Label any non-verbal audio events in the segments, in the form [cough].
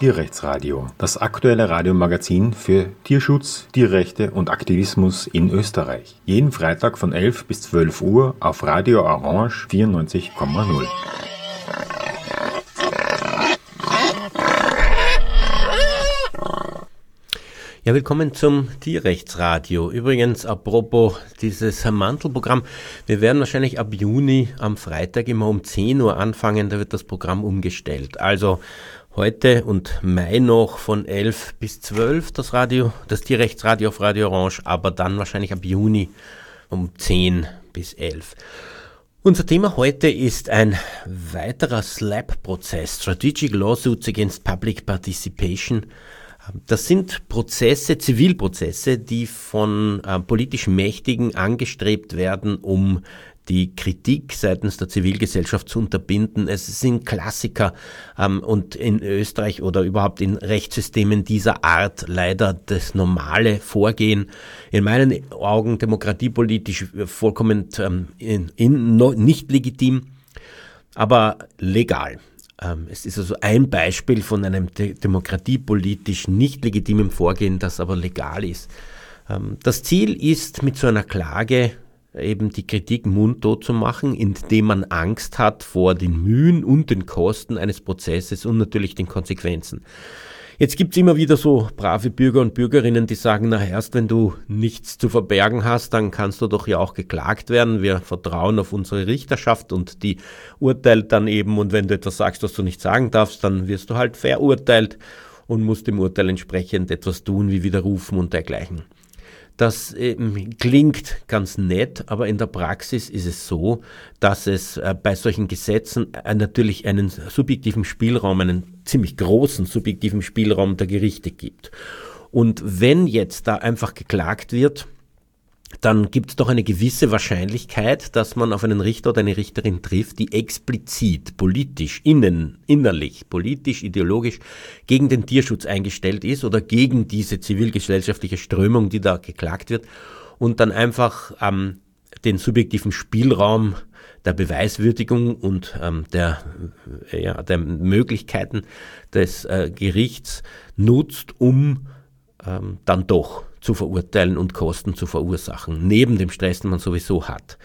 Tierrechtsradio, das aktuelle Radiomagazin für Tierschutz, Tierrechte und Aktivismus in Österreich. Jeden Freitag von 11 bis 12 Uhr auf Radio Orange 94,0. Ja, willkommen zum Tierrechtsradio. Übrigens, apropos dieses Mantelprogramm, wir werden wahrscheinlich ab Juni am Freitag immer um 10 Uhr anfangen, da wird das Programm umgestellt. Also heute und Mai noch von 11 bis 12 das Radio, das Tierrechtsradio auf Radio Orange, aber dann wahrscheinlich ab Juni um 10 bis 11. Unser Thema heute ist ein weiterer SLAP-Prozess, Strategic Lawsuits Against Public Participation, das sind Prozesse, Zivilprozesse, die von äh, politisch Mächtigen angestrebt werden, um die Kritik seitens der Zivilgesellschaft zu unterbinden. Es sind Klassiker ähm, und in Österreich oder überhaupt in Rechtssystemen dieser Art leider das normale Vorgehen. In meinen Augen demokratiepolitisch vollkommen ähm, in, in, no, nicht legitim, aber legal. Ähm, es ist also ein Beispiel von einem demokratiepolitisch nicht legitimen Vorgehen, das aber legal ist. Ähm, das Ziel ist, mit so einer Klage eben die Kritik mundtot zu machen, indem man Angst hat vor den Mühen und den Kosten eines Prozesses und natürlich den Konsequenzen. Jetzt gibt's immer wieder so brave Bürger und Bürgerinnen, die sagen, na erst wenn du nichts zu verbergen hast, dann kannst du doch ja auch geklagt werden. Wir vertrauen auf unsere Richterschaft und die urteilt dann eben. Und wenn du etwas sagst, was du nicht sagen darfst, dann wirst du halt verurteilt und musst dem Urteil entsprechend etwas tun, wie widerrufen und dergleichen. Das ähm, klingt ganz nett, aber in der Praxis ist es so, dass es äh, bei solchen Gesetzen äh, natürlich einen subjektiven Spielraum, einen ziemlich großen subjektiven Spielraum der Gerichte gibt. Und wenn jetzt da einfach geklagt wird, dann gibt es doch eine gewisse Wahrscheinlichkeit, dass man auf einen Richter oder eine Richterin trifft, die explizit politisch, innen, innerlich, politisch, ideologisch gegen den Tierschutz eingestellt ist oder gegen diese zivilgesellschaftliche Strömung, die da geklagt wird und dann einfach ähm, den subjektiven Spielraum der Beweiswürdigung und ähm, der, äh, ja, der Möglichkeiten des äh, Gerichts nutzt, um ähm, dann doch zu verurteilen und Kosten zu verursachen, neben dem Stress, den man sowieso hat.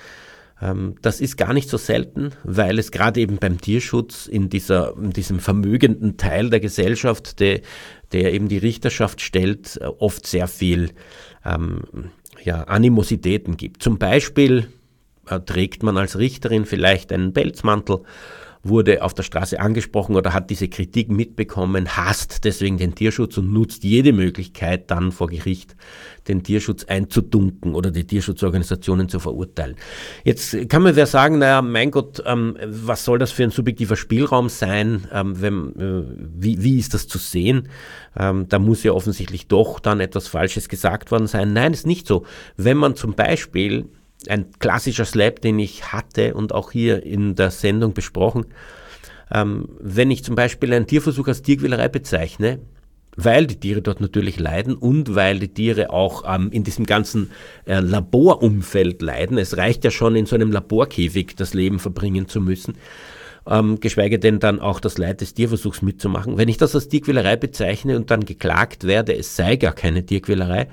Ähm, das ist gar nicht so selten, weil es gerade eben beim Tierschutz in, dieser, in diesem vermögenden Teil der Gesellschaft, der, der eben die Richterschaft stellt, äh, oft sehr viel ähm, ja, Animositäten gibt. Zum Beispiel äh, trägt man als Richterin vielleicht einen Pelzmantel wurde auf der Straße angesprochen oder hat diese Kritik mitbekommen, hasst deswegen den Tierschutz und nutzt jede Möglichkeit dann vor Gericht den Tierschutz einzudunken oder die Tierschutzorganisationen zu verurteilen. Jetzt kann mir wer sagen, naja, mein Gott, ähm, was soll das für ein subjektiver Spielraum sein? Ähm, wenn, äh, wie, wie ist das zu sehen? Ähm, da muss ja offensichtlich doch dann etwas Falsches gesagt worden sein. Nein, ist nicht so. Wenn man zum Beispiel ein klassischer Slap, den ich hatte und auch hier in der Sendung besprochen. Ähm, wenn ich zum Beispiel einen Tierversuch als Tierquälerei bezeichne, weil die Tiere dort natürlich leiden und weil die Tiere auch ähm, in diesem ganzen äh, Laborumfeld leiden. Es reicht ja schon, in so einem Laborkäfig das Leben verbringen zu müssen, ähm, geschweige denn dann auch das Leid des Tierversuchs mitzumachen. Wenn ich das als Tierquälerei bezeichne und dann geklagt werde, es sei gar keine Tierquälerei,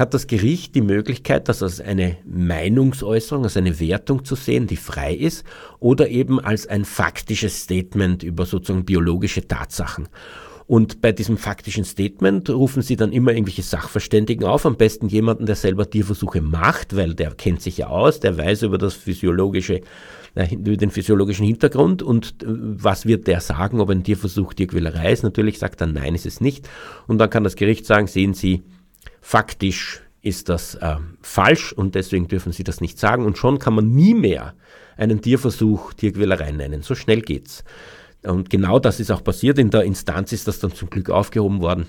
hat das Gericht die Möglichkeit, das als eine Meinungsäußerung, als eine Wertung zu sehen, die frei ist, oder eben als ein faktisches Statement über sozusagen biologische Tatsachen. Und bei diesem faktischen Statement rufen sie dann immer irgendwelche Sachverständigen auf, am besten jemanden, der selber Tierversuche macht, weil der kennt sich ja aus, der weiß über das physiologische, äh, über den physiologischen Hintergrund und äh, was wird der sagen, ob ein Tierversuch Tierquälerei ist. Natürlich sagt er, nein, ist es nicht. Und dann kann das Gericht sagen, sehen Sie, Faktisch ist das äh, falsch und deswegen dürfen Sie das nicht sagen. Und schon kann man nie mehr einen Tierversuch Tierquälerei nennen. So schnell geht's. Und genau das ist auch passiert. In der Instanz ist das dann zum Glück aufgehoben worden.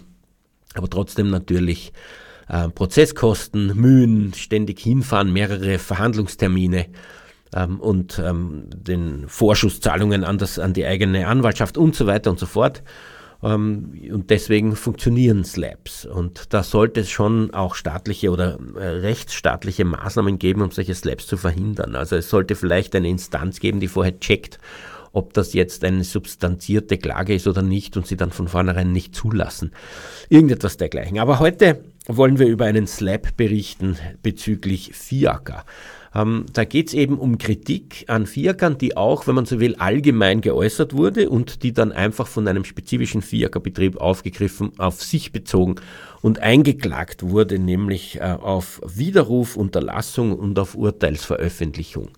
Aber trotzdem natürlich äh, Prozesskosten, Mühen, ständig hinfahren, mehrere Verhandlungstermine ähm, und ähm, den Vorschusszahlungen an, das, an die eigene Anwaltschaft und so weiter und so fort. Ähm, und deswegen funktionieren Slabs. Und da sollte es schon auch staatliche oder äh, rechtsstaatliche Maßnahmen geben, um solche Slabs zu verhindern. Also es sollte vielleicht eine Instanz geben, die vorher checkt, ob das jetzt eine substanzierte Klage ist oder nicht und sie dann von vornherein nicht zulassen. Irgendetwas dergleichen. Aber heute wollen wir über einen Slap berichten bezüglich FIACA. Ähm, da geht es eben um Kritik an FIACern, die auch, wenn man so will, allgemein geäußert wurde und die dann einfach von einem spezifischen FIACA-Betrieb aufgegriffen, auf sich bezogen und eingeklagt wurde, nämlich äh, auf Widerruf, Unterlassung und auf Urteilsveröffentlichung.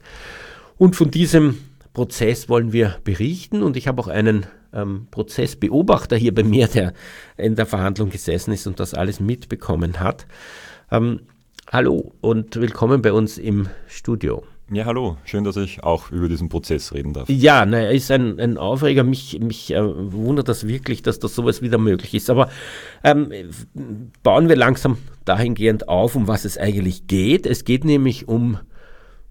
Und von diesem Prozess wollen wir berichten und ich habe auch einen ähm, Prozessbeobachter hier bei mir, der in der Verhandlung gesessen ist und das alles mitbekommen hat. Ähm, hallo und willkommen bei uns im Studio. Ja, hallo. Schön, dass ich auch über diesen Prozess reden darf. Ja, na, er ist ein, ein Aufreger. Mich, mich äh, wundert das wirklich, dass das sowas wieder möglich ist. Aber ähm, bauen wir langsam dahingehend auf, um was es eigentlich geht. Es geht nämlich um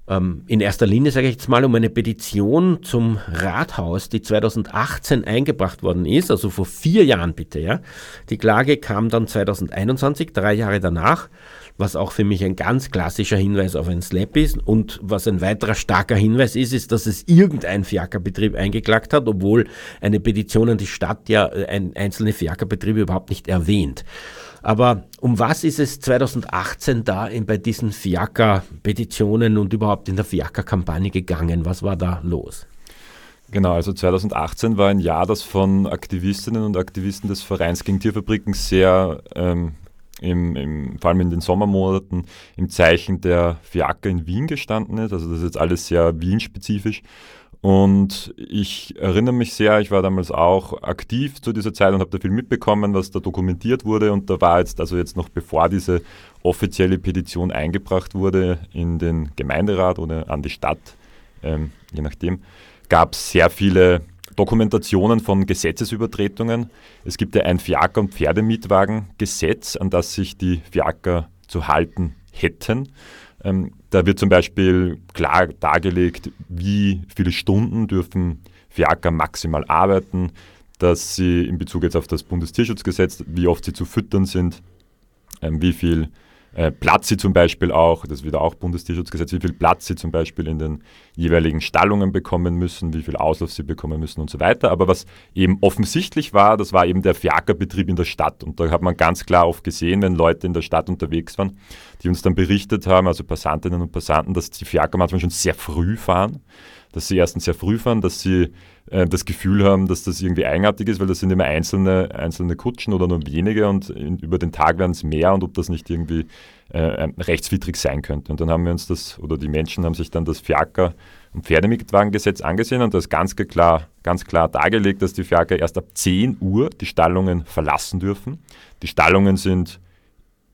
ähm, in erster Linie, sage ich jetzt mal, um eine Petition zum Rathaus, die 2018 eingebracht worden ist, also vor vier Jahren bitte. Ja. Die Klage kam dann 2021, drei Jahre danach, was auch für mich ein ganz klassischer Hinweis auf ein Slap ist. Und was ein weiterer starker Hinweis ist, ist, dass es irgendein Fiakerbetrieb eingeklagt hat, obwohl eine Petition an die Stadt ja äh, ein, einzelne Fiakerbetriebe überhaupt nicht erwähnt. Aber um was ist es 2018 da in, bei diesen Fiaker-Petitionen und überhaupt in der Fiaker-Kampagne gegangen? Was war da los? Genau, also 2018 war ein Jahr, das von Aktivistinnen und Aktivisten des Vereins gegen Tierfabriken sehr, ähm, im, im, vor allem in den Sommermonaten, im Zeichen der Fiaker in Wien gestanden ist. Also das ist jetzt alles sehr Wien-spezifisch. Und ich erinnere mich sehr, ich war damals auch aktiv zu dieser Zeit und habe da viel mitbekommen, was da dokumentiert wurde. Und da war jetzt, also jetzt noch bevor diese offizielle Petition eingebracht wurde in den Gemeinderat oder an die Stadt, ähm, je nachdem, gab es sehr viele Dokumentationen von Gesetzesübertretungen. Es gibt ja ein Fiaker- und Pferdemietwagengesetz, an das sich die Fiaker zu halten hätten. Ähm, da wird zum Beispiel klar dargelegt, wie viele Stunden dürfen Fiaker maximal arbeiten, dass sie in Bezug jetzt auf das Bundestierschutzgesetz, wie oft sie zu füttern sind, ähm, wie viel äh, Platz sie zum Beispiel auch, das ist wieder auch Bundestierschutzgesetz, wie viel Platz sie zum Beispiel in den jeweiligen Stallungen bekommen müssen, wie viel Auslauf sie bekommen müssen und so weiter. Aber was eben offensichtlich war, das war eben der Fiakerbetrieb in der Stadt. Und da hat man ganz klar oft gesehen, wenn Leute in der Stadt unterwegs waren, die uns dann berichtet haben, also Passantinnen und Passanten, dass die Fiaker manchmal schon sehr früh fahren dass sie erstens sehr früh fahren, dass sie äh, das Gefühl haben, dass das irgendwie eigenartig ist, weil das sind immer einzelne, einzelne Kutschen oder nur wenige und in, über den Tag werden es mehr und ob das nicht irgendwie äh, rechtswidrig sein könnte. Und dann haben wir uns das, oder die Menschen haben sich dann das Fiaker- und Pferdemietwagengesetz angesehen und das ganz klar, ganz klar dargelegt, dass die Fiaker erst ab 10 Uhr die Stallungen verlassen dürfen. Die Stallungen sind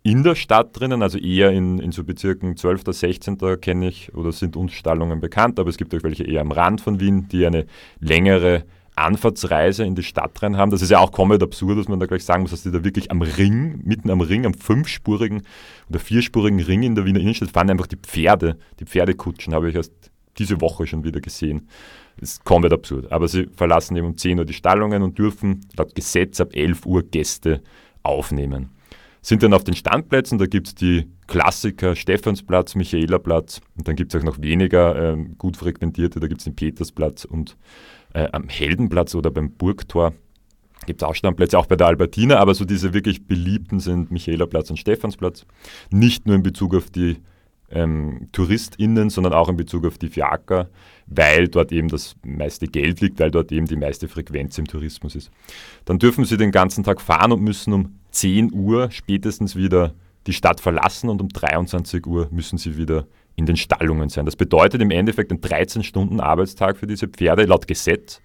in der Stadt drinnen, also eher in, in so Bezirken 12., 16. kenne ich oder sind uns Stallungen bekannt, aber es gibt auch welche eher am Rand von Wien, die eine längere Anfahrtsreise in die Stadt rein haben. Das ist ja auch komplett absurd, dass man da gleich sagen muss, dass die da wirklich am Ring, mitten am Ring, am fünfspurigen oder vierspurigen Ring in der Wiener Innenstadt fahren einfach die Pferde, die Pferdekutschen habe ich erst diese Woche schon wieder gesehen. Das ist komplett absurd. Aber sie verlassen eben um 10 Uhr die Stallungen und dürfen laut Gesetz ab 11 Uhr Gäste aufnehmen sind dann auf den Standplätzen, da gibt es die Klassiker Stephansplatz, Michaelerplatz und dann gibt es auch noch weniger äh, gut frequentierte, da gibt es den Petersplatz und äh, am Heldenplatz oder beim Burgtor gibt es auch Standplätze, auch bei der Albertina, aber so diese wirklich beliebten sind Michaelerplatz und Stephansplatz. Nicht nur in Bezug auf die ähm, TouristInnen, sondern auch in Bezug auf die Fiaker, weil dort eben das meiste Geld liegt, weil dort eben die meiste Frequenz im Tourismus ist. Dann dürfen sie den ganzen Tag fahren und müssen um 10 Uhr spätestens wieder die Stadt verlassen und um 23 Uhr müssen sie wieder in den Stallungen sein. Das bedeutet im Endeffekt einen 13-Stunden-Arbeitstag für diese Pferde laut Gesetz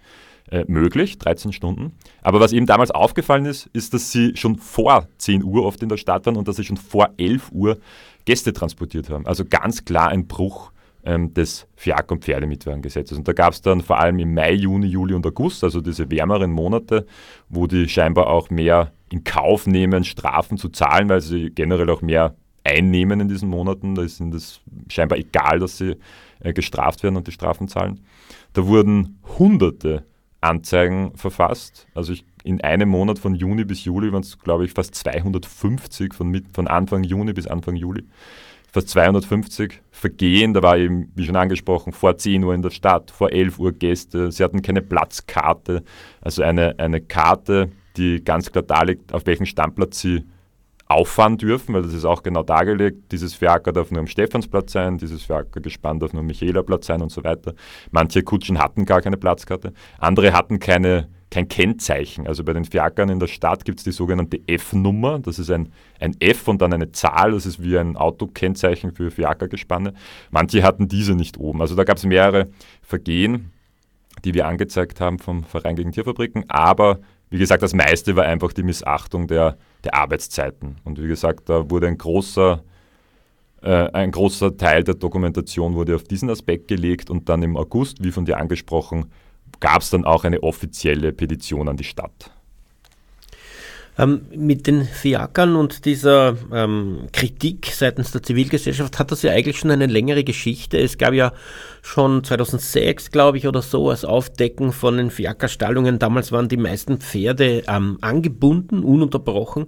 äh, möglich, 13 Stunden. Aber was eben damals aufgefallen ist, ist, dass sie schon vor 10 Uhr oft in der Stadt waren und dass sie schon vor 11 Uhr Gäste transportiert haben. Also ganz klar ein Bruch ähm, des Fiak- und Pferdemietwagengesetzes. Und da gab es dann vor allem im Mai, Juni, Juli und August, also diese wärmeren Monate, wo die scheinbar auch mehr in Kauf nehmen, Strafen zu zahlen, weil sie generell auch mehr einnehmen in diesen Monaten. Da ist ihnen das scheinbar egal, dass sie äh, gestraft werden und die Strafen zahlen. Da wurden hunderte Anzeigen verfasst. Also ich, in einem Monat von Juni bis Juli waren es, glaube ich, fast 250 von, mit, von Anfang Juni bis Anfang Juli fast 250 Vergehen. Da war eben, wie schon angesprochen, vor 10 Uhr in der Stadt, vor 11 Uhr Gäste. Sie hatten keine Platzkarte, also eine, eine Karte, die ganz klar darlegt, auf welchem Standplatz sie auffahren dürfen, weil das ist auch genau dargelegt. Dieses Fiaker darf nur am Stephansplatz sein, dieses Fiakergespann darf nur am Michaelerplatz sein und so weiter. Manche Kutschen hatten gar keine Platzkarte, andere hatten keine, kein Kennzeichen. Also bei den Fiakern in der Stadt gibt es die sogenannte F-Nummer. Das ist ein, ein F und dann eine Zahl. Das ist wie ein Autokennzeichen für Fiakergespanne. Manche hatten diese nicht oben. Also da gab es mehrere Vergehen, die wir angezeigt haben vom Verein gegen Tierfabriken. Aber wie gesagt, das meiste war einfach die Missachtung der, der Arbeitszeiten. Und wie gesagt, da wurde ein großer, äh, ein großer Teil der Dokumentation wurde auf diesen Aspekt gelegt und dann im August, wie von dir angesprochen, gab es dann auch eine offizielle Petition an die Stadt. Ähm, mit den Fiakern und dieser ähm, Kritik seitens der Zivilgesellschaft hat das ja eigentlich schon eine längere Geschichte. Es gab ja schon 2006, glaube ich, oder so, als Aufdecken von den Fiakerstallungen. Damals waren die meisten Pferde ähm, angebunden, ununterbrochen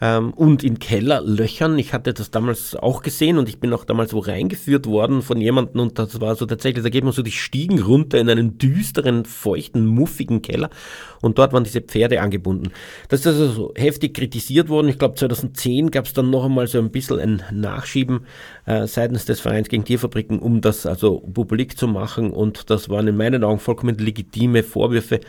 ähm, und in Kellerlöchern. Ich hatte das damals auch gesehen und ich bin auch damals wo reingeführt worden von jemandem und das war so tatsächlich, da geht man so die Stiegen runter in einen düsteren, feuchten, muffigen Keller und dort waren diese Pferde angebunden. Das ist also so heftig kritisiert worden. Ich glaube 2010 gab es dann noch einmal so ein bisschen ein Nachschieben äh, seitens des Vereins gegen Tierfabriken, um das also publik zu machen und das waren in meinen Augen vollkommen legitime Vorwürfe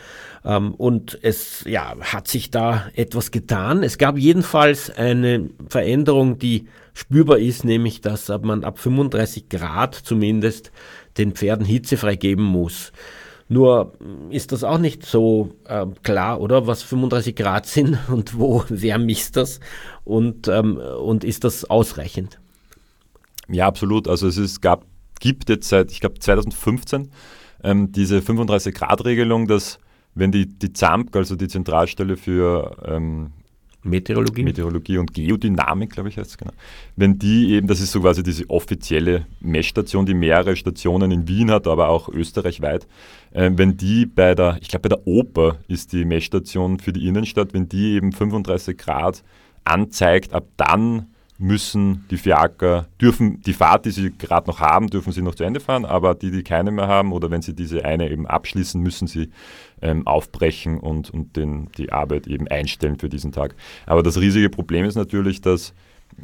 ähm, und es ja, hat sich da etwas getan. Es gab jedenfalls eine Veränderung, die spürbar ist, nämlich dass man ab 35 Grad zumindest den Pferden hitzefrei geben muss. Nur ist das auch nicht so äh, klar, oder? Was 35 Grad [laughs] sind und wo, wer misst das und, ähm, und ist das ausreichend? Ja, absolut. Also es ist, gab, gibt jetzt seit, ich glaube, 2015 ähm, diese 35-Grad-Regelung, dass wenn die, die ZAMP, also die Zentralstelle für ähm, Meteorologie. Meteorologie und Geodynamik, glaube ich, heißt es genau. Wenn die eben, das ist so quasi diese offizielle Messstation, die mehrere Stationen in Wien hat, aber auch österreichweit, äh, wenn die bei der, ich glaube bei der Oper ist die Messstation für die Innenstadt, wenn die eben 35 Grad anzeigt, ab dann müssen die Fiaker, dürfen die Fahrt, die sie gerade noch haben, dürfen sie noch zu Ende fahren, aber die, die keine mehr haben oder wenn sie diese eine eben abschließen, müssen sie ähm, aufbrechen und, und den, die Arbeit eben einstellen für diesen Tag. Aber das riesige Problem ist natürlich, dass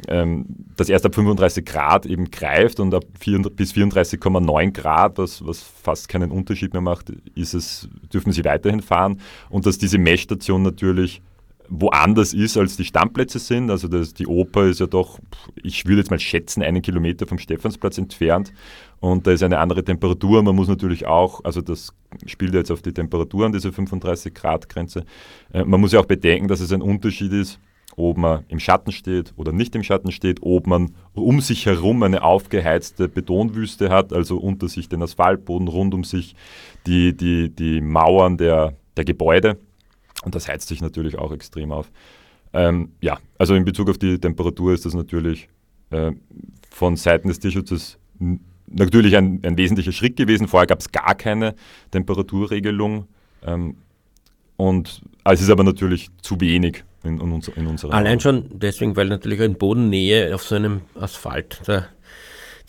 ähm, das erst ab 35 Grad eben greift und ab 4, bis 34,9 Grad, was, was fast keinen Unterschied mehr macht, ist es, dürfen sie weiterhin fahren und dass diese Messstation natürlich woanders ist, als die Stammplätze sind. Also das, die Oper ist ja doch, ich würde jetzt mal schätzen, einen Kilometer vom Stephansplatz entfernt. Und da ist eine andere Temperatur. Man muss natürlich auch, also das spielt jetzt auf die Temperatur an, diese 35 Grad Grenze. Man muss ja auch bedenken, dass es ein Unterschied ist, ob man im Schatten steht oder nicht im Schatten steht, ob man um sich herum eine aufgeheizte Betonwüste hat, also unter sich den Asphaltboden, rund um sich die, die, die Mauern der, der Gebäude. Und das heizt sich natürlich auch extrem auf. Ähm, ja, also in Bezug auf die Temperatur ist das natürlich äh, von Seiten des Tierschutzes natürlich ein, ein, wesentlicher Schritt gewesen. Vorher gab es gar keine Temperaturregelung. Ähm, und es ist aber natürlich zu wenig in, in, uns, in unserer. Allein schon deswegen, weil natürlich in Bodennähe auf so einem Asphalt der,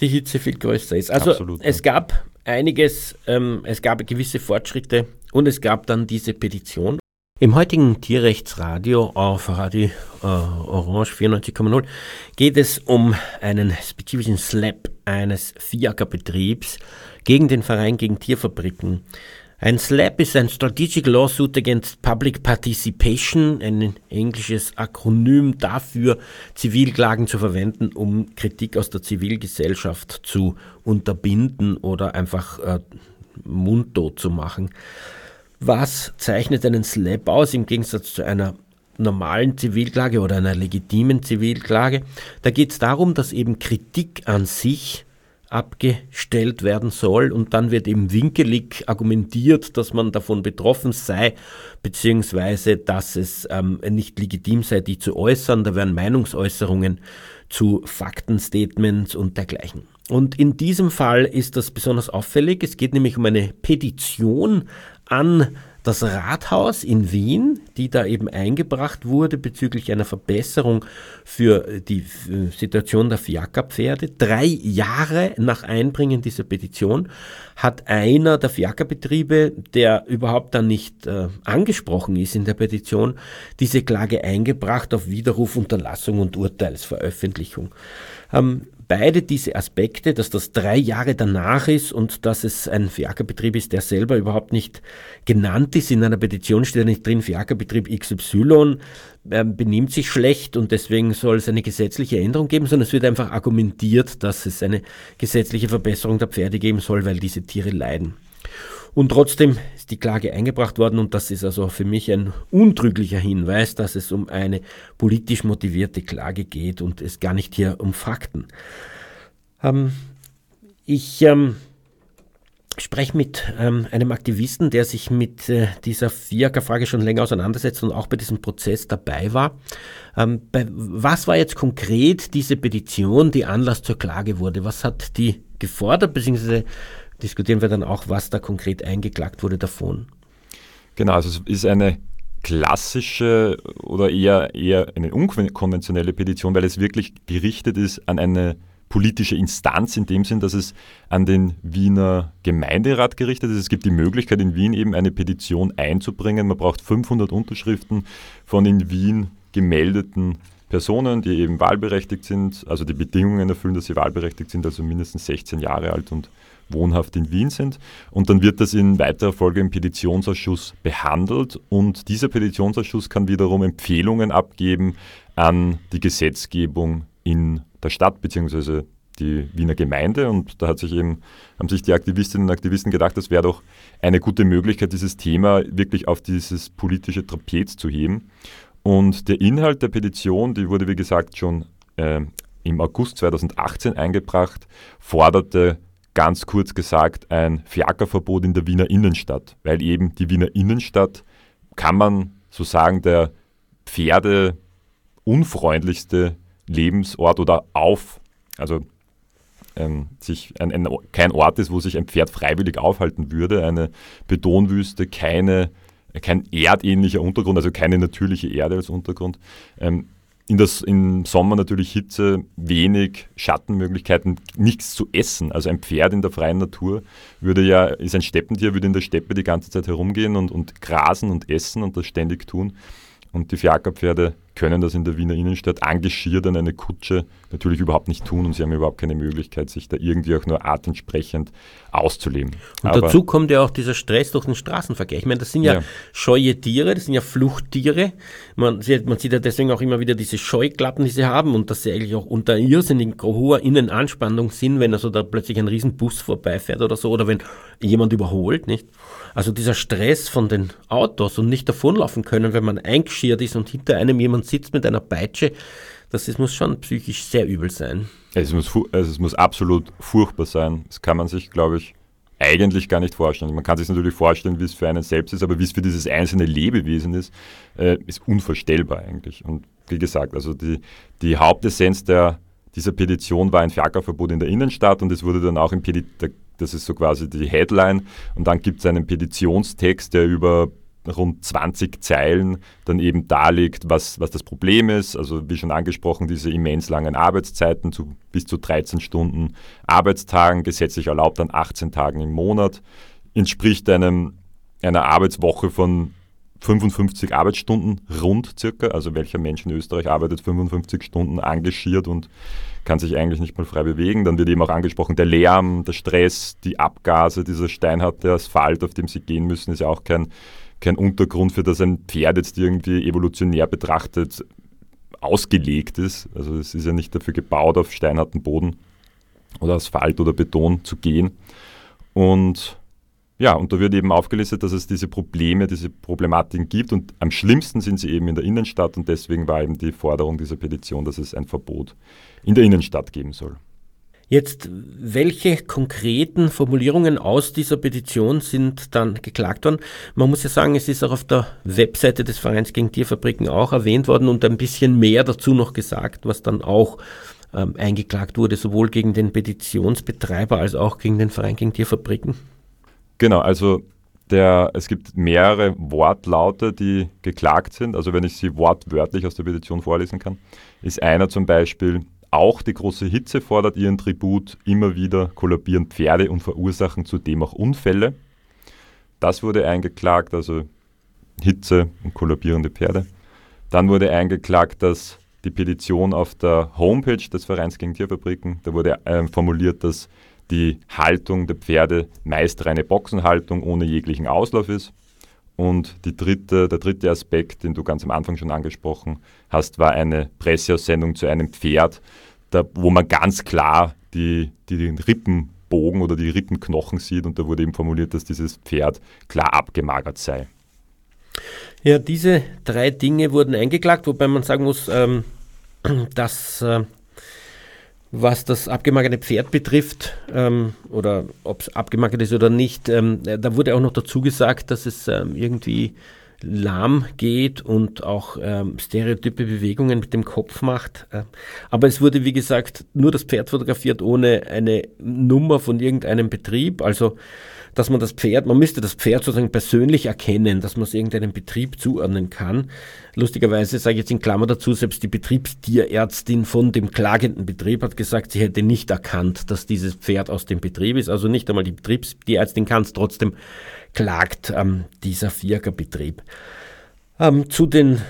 die Hitze viel größer ist. Also Absolut, es ja. gab einiges, ähm, es gab gewisse Fortschritte und es gab dann diese Petition im heutigen Tierrechtsradio auf Radio äh, Orange 94,0 geht es um einen spezifischen Slap eines Fiaker-Betriebs gegen den Verein gegen Tierfabriken. Ein SLAP ist ein Strategic Lawsuit Against Public Participation, ein englisches Akronym dafür, Zivilklagen zu verwenden, um Kritik aus der Zivilgesellschaft zu unterbinden oder einfach äh, mundtot zu machen. Was zeichnet einen Slap aus im Gegensatz zu einer normalen Zivilklage oder einer legitimen Zivilklage? Da geht es darum, dass eben Kritik an sich abgestellt werden soll und dann wird eben winkelig argumentiert, dass man davon betroffen sei, beziehungsweise dass es ähm, nicht legitim sei, die zu äußern. Da werden Meinungsäußerungen zu Faktenstatements und dergleichen. Und in diesem Fall ist das besonders auffällig. Es geht nämlich um eine Petition an das Rathaus in Wien, die da eben eingebracht wurde bezüglich einer Verbesserung für die Situation der Fiakerpferde. Drei Jahre nach Einbringen dieser Petition hat einer der Fiakerbetriebe, der überhaupt dann nicht äh, angesprochen ist in der Petition, diese Klage eingebracht auf Widerruf, Unterlassung und Urteilsveröffentlichung. Ähm, beide diese Aspekte, dass das drei Jahre danach ist und dass es ein Fiakerbetrieb ist, der selber überhaupt nicht genannt ist. In einer Petition steht ja nicht drin, Fiakerbetrieb XY äh, benimmt sich schlecht und deswegen soll es eine gesetzliche Änderung geben, sondern es wird einfach argumentiert, dass es eine gesetzliche Verbesserung der Pferde geben soll, weil diese Tiere leiden. Und trotzdem ist die Klage eingebracht worden und das ist also für mich ein untrüglicher Hinweis, dass es um eine politisch motivierte Klage geht und es gar nicht hier um Fakten. Ähm, ich ähm, spreche mit ähm, einem Aktivisten, der sich mit äh, dieser Fiaker-Frage schon länger auseinandersetzt und auch bei diesem Prozess dabei war. Ähm, bei, was war jetzt konkret diese Petition, die Anlass zur Klage wurde? Was hat die gefordert, beziehungsweise diskutieren wir dann auch, was da konkret eingeklagt wurde davon. Genau, also es ist eine klassische oder eher, eher eine unkonventionelle Petition, weil es wirklich gerichtet ist an eine politische Instanz in dem Sinn, dass es an den Wiener Gemeinderat gerichtet ist. Es gibt die Möglichkeit in Wien eben eine Petition einzubringen. Man braucht 500 Unterschriften von in Wien gemeldeten Personen, die eben wahlberechtigt sind, also die Bedingungen erfüllen, dass sie wahlberechtigt sind, also mindestens 16 Jahre alt und wohnhaft in Wien sind. Und dann wird das in weiterer Folge im Petitionsausschuss behandelt und dieser Petitionsausschuss kann wiederum Empfehlungen abgeben an die Gesetzgebung in der Stadt bzw. die Wiener Gemeinde. Und da hat sich eben, haben sich die Aktivistinnen und Aktivisten gedacht, das wäre doch eine gute Möglichkeit, dieses Thema wirklich auf dieses politische Trapez zu heben. Und der Inhalt der Petition, die wurde wie gesagt schon äh, im August 2018 eingebracht, forderte ganz kurz gesagt ein Fiakerverbot in der Wiener Innenstadt, weil eben die Wiener Innenstadt, kann man so sagen, der Pferde unfreundlichste Lebensort oder auf, also ähm, sich ein, ein, kein Ort ist, wo sich ein Pferd freiwillig aufhalten würde, eine Betonwüste, keine, kein erdähnlicher Untergrund, also keine natürliche Erde als Untergrund. Ähm, in das, im Sommer natürlich Hitze, wenig Schattenmöglichkeiten, nichts zu essen. Also ein Pferd in der freien Natur würde ja, ist ein Steppentier, würde in der Steppe die ganze Zeit herumgehen und, und grasen und essen und das ständig tun. Und die Fiakerpferde können das in der Wiener Innenstadt engagiert an eine Kutsche natürlich überhaupt nicht tun und sie haben überhaupt keine Möglichkeit, sich da irgendwie auch nur artentsprechend auszuleben. Und Aber dazu kommt ja auch dieser Stress durch den Straßenverkehr. Ich meine, das sind ja, ja. scheue Tiere, das sind ja Fluchttiere. Man sieht, man sieht ja deswegen auch immer wieder diese Scheuklappen, die sie haben und dass sie eigentlich auch unter irrsinnig hoher Innenanspannung sind, wenn also da plötzlich ein Riesenbus vorbeifährt oder so oder wenn jemand überholt, nicht? Also dieser Stress von den Autos und nicht davonlaufen können, wenn man eingeschirrt ist und hinter einem jemand sitzt mit einer Peitsche, das, das muss schon psychisch sehr übel sein. Es muss, also es muss absolut furchtbar sein. Das kann man sich, glaube ich, eigentlich gar nicht vorstellen. Man kann sich natürlich vorstellen, wie es für einen selbst ist, aber wie es für dieses einzelne Lebewesen ist, äh, ist unvorstellbar eigentlich. Und wie gesagt, also die, die Hauptessenz der, dieser Petition war ein Fiakerverbot in der Innenstadt und es wurde dann auch im Peti das ist so quasi die Headline. Und dann gibt es einen Petitionstext, der über rund 20 Zeilen dann eben darlegt, was, was das Problem ist. Also wie schon angesprochen, diese immens langen Arbeitszeiten zu bis zu 13 Stunden Arbeitstagen, gesetzlich erlaubt an 18 Tagen im Monat, entspricht einem, einer Arbeitswoche von 55 Arbeitsstunden rund circa. Also welcher Mensch in Österreich arbeitet 55 Stunden engagiert und kann sich eigentlich nicht mal frei bewegen. Dann wird eben auch angesprochen, der Lärm, der Stress, die Abgase, dieser steinharte Asphalt, auf dem sie gehen müssen, ist ja auch kein, kein Untergrund, für das ein Pferd jetzt irgendwie evolutionär betrachtet ausgelegt ist. Also es ist ja nicht dafür gebaut, auf steinharten Boden oder Asphalt oder Beton zu gehen. Und ja, und da wird eben aufgelistet, dass es diese Probleme, diese Problematiken gibt und am schlimmsten sind sie eben in der Innenstadt und deswegen war eben die Forderung dieser Petition, dass es ein Verbot in der Innenstadt geben soll. Jetzt, welche konkreten Formulierungen aus dieser Petition sind dann geklagt worden? Man muss ja sagen, es ist auch auf der Webseite des Vereins gegen Tierfabriken auch erwähnt worden und ein bisschen mehr dazu noch gesagt, was dann auch ähm, eingeklagt wurde, sowohl gegen den Petitionsbetreiber als auch gegen den Verein gegen Tierfabriken. Genau, also der, es gibt mehrere Wortlaute, die geklagt sind. Also wenn ich sie wortwörtlich aus der Petition vorlesen kann, ist einer zum Beispiel, auch die große Hitze fordert ihren Tribut, immer wieder kollabieren Pferde und verursachen zudem auch Unfälle. Das wurde eingeklagt, also Hitze und kollabierende Pferde. Dann wurde eingeklagt, dass die Petition auf der Homepage des Vereins gegen Tierfabriken, da wurde äh, formuliert, dass die Haltung der Pferde meist reine Boxenhaltung ohne jeglichen Auslauf ist. Und dritte, der dritte Aspekt, den du ganz am Anfang schon angesprochen hast, war eine Presseaussendung zu einem Pferd, da, wo man ganz klar die, die, den Rippenbogen oder die Rippenknochen sieht. Und da wurde eben formuliert, dass dieses Pferd klar abgemagert sei. Ja, diese drei Dinge wurden eingeklagt, wobei man sagen muss, ähm, [clears throat] dass äh, was das abgemagerte Pferd betrifft, ähm, oder ob es abgemagert ist oder nicht, ähm, da wurde auch noch dazu gesagt, dass es ähm, irgendwie lahm geht und auch ähm, stereotype Bewegungen mit dem Kopf macht. Äh, aber es wurde, wie gesagt, nur das Pferd fotografiert ohne eine Nummer von irgendeinem Betrieb. Also dass man das Pferd, man müsste das Pferd sozusagen persönlich erkennen, dass man es irgendeinem Betrieb zuordnen kann. Lustigerweise sage ich jetzt in Klammer dazu, selbst die Betriebstierärztin von dem klagenden Betrieb hat gesagt, sie hätte nicht erkannt, dass dieses Pferd aus dem Betrieb ist. Also nicht einmal die Betriebstierärztin kann es, trotzdem klagt ähm, dieser Viergerbetrieb. Ähm, zu den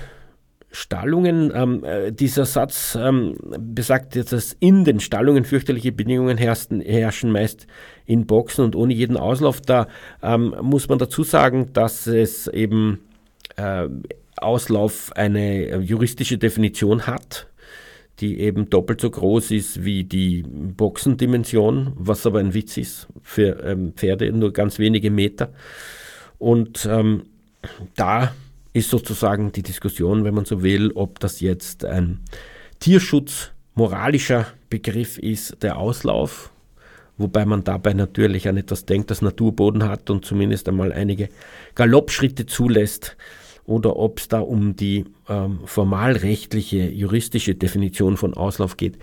Stallungen. Ähm, äh, dieser Satz ähm, besagt jetzt, dass in den Stallungen fürchterliche Bedingungen herrschen, herrschen meist in Boxen und ohne jeden Auslauf. Da ähm, muss man dazu sagen, dass es eben äh, Auslauf eine juristische Definition hat, die eben doppelt so groß ist wie die Boxendimension, was aber ein Witz ist für ähm, Pferde, nur ganz wenige Meter. Und ähm, da ist sozusagen die Diskussion, wenn man so will, ob das jetzt ein Tierschutz moralischer Begriff ist, der Auslauf, wobei man dabei natürlich an etwas denkt, das Naturboden hat und zumindest einmal einige Galoppschritte zulässt, oder ob es da um die ähm, formalrechtliche, juristische Definition von Auslauf geht.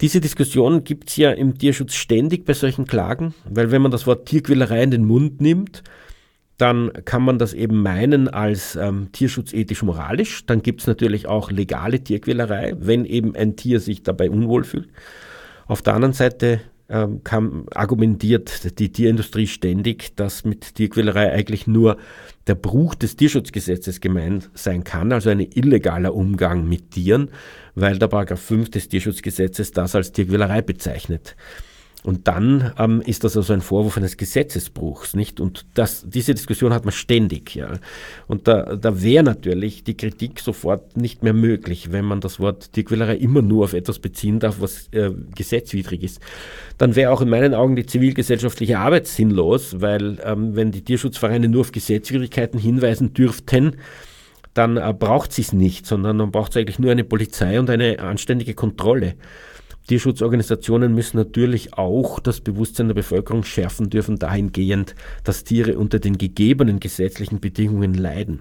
Diese Diskussion gibt es ja im Tierschutz ständig bei solchen Klagen, weil wenn man das Wort Tierquälerei in den Mund nimmt, dann kann man das eben meinen als ähm, tierschutzethisch-moralisch. Dann gibt es natürlich auch legale Tierquälerei, wenn eben ein Tier sich dabei unwohl fühlt. Auf der anderen Seite ähm, kann, argumentiert die Tierindustrie ständig, dass mit Tierquälerei eigentlich nur der Bruch des Tierschutzgesetzes gemeint sein kann, also ein illegaler Umgang mit Tieren, weil der Paragraph 5 des Tierschutzgesetzes das als Tierquälerei bezeichnet. Und dann ähm, ist das also ein Vorwurf eines Gesetzesbruchs, nicht? Und das, diese Diskussion hat man ständig, ja. Und da, da wäre natürlich die Kritik sofort nicht mehr möglich, wenn man das Wort Tierquälerei immer nur auf etwas beziehen darf, was äh, gesetzwidrig ist. Dann wäre auch in meinen Augen die zivilgesellschaftliche Arbeit sinnlos, weil ähm, wenn die Tierschutzvereine nur auf Gesetzwidrigkeiten hinweisen dürften, dann äh, braucht sie es nicht, sondern dann braucht eigentlich nur eine Polizei und eine anständige Kontrolle. Tierschutzorganisationen müssen natürlich auch das Bewusstsein der Bevölkerung schärfen dürfen, dahingehend, dass Tiere unter den gegebenen gesetzlichen Bedingungen leiden.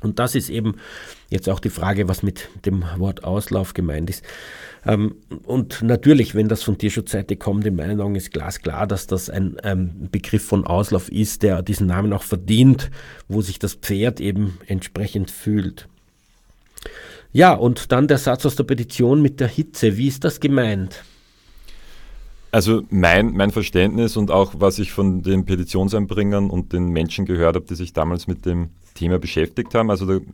Und das ist eben jetzt auch die Frage, was mit dem Wort Auslauf gemeint ist. Ähm, und natürlich, wenn das von Tierschutzseite kommt, in meinen Augen ist glasklar, dass das ein ähm, Begriff von Auslauf ist, der diesen Namen auch verdient, wo sich das Pferd eben entsprechend fühlt. Ja, und dann der Satz aus der Petition mit der Hitze. Wie ist das gemeint? Also mein, mein Verständnis und auch was ich von den Petitionsanbringern und den Menschen gehört habe, die sich damals mit dem Thema beschäftigt haben, also da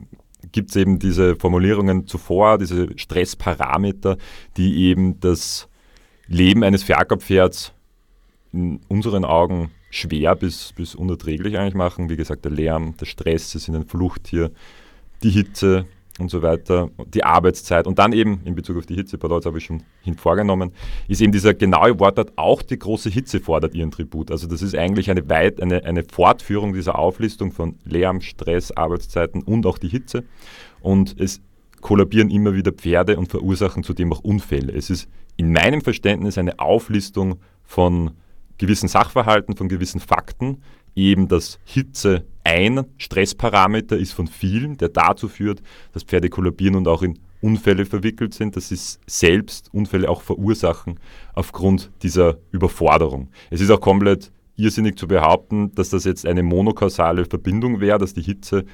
gibt es eben diese Formulierungen zuvor, diese Stressparameter, die eben das Leben eines Verkaufspferds in unseren Augen schwer bis, bis unerträglich eigentlich machen. Wie gesagt, der Lärm, der Stress, sie sind ein Fluchttier, die Hitze, und so weiter, die Arbeitszeit und dann eben in Bezug auf die Hitze, dort habe ich schon hin vorgenommen, ist eben dieser genaue Wortlaut, auch die große Hitze fordert ihren Tribut. Also das ist eigentlich eine, weit, eine, eine Fortführung dieser Auflistung von Lärm, Stress, Arbeitszeiten und auch die Hitze. Und es kollabieren immer wieder Pferde und verursachen zudem auch Unfälle. Es ist in meinem Verständnis eine Auflistung von gewissen Sachverhalten, von gewissen Fakten, eben, dass Hitze ein Stressparameter ist von vielen, der dazu führt, dass Pferde kollabieren und auch in Unfälle verwickelt sind, dass sie selbst Unfälle auch verursachen aufgrund dieser Überforderung. Es ist auch komplett irrsinnig zu behaupten, dass das jetzt eine monokausale Verbindung wäre, dass die Hitze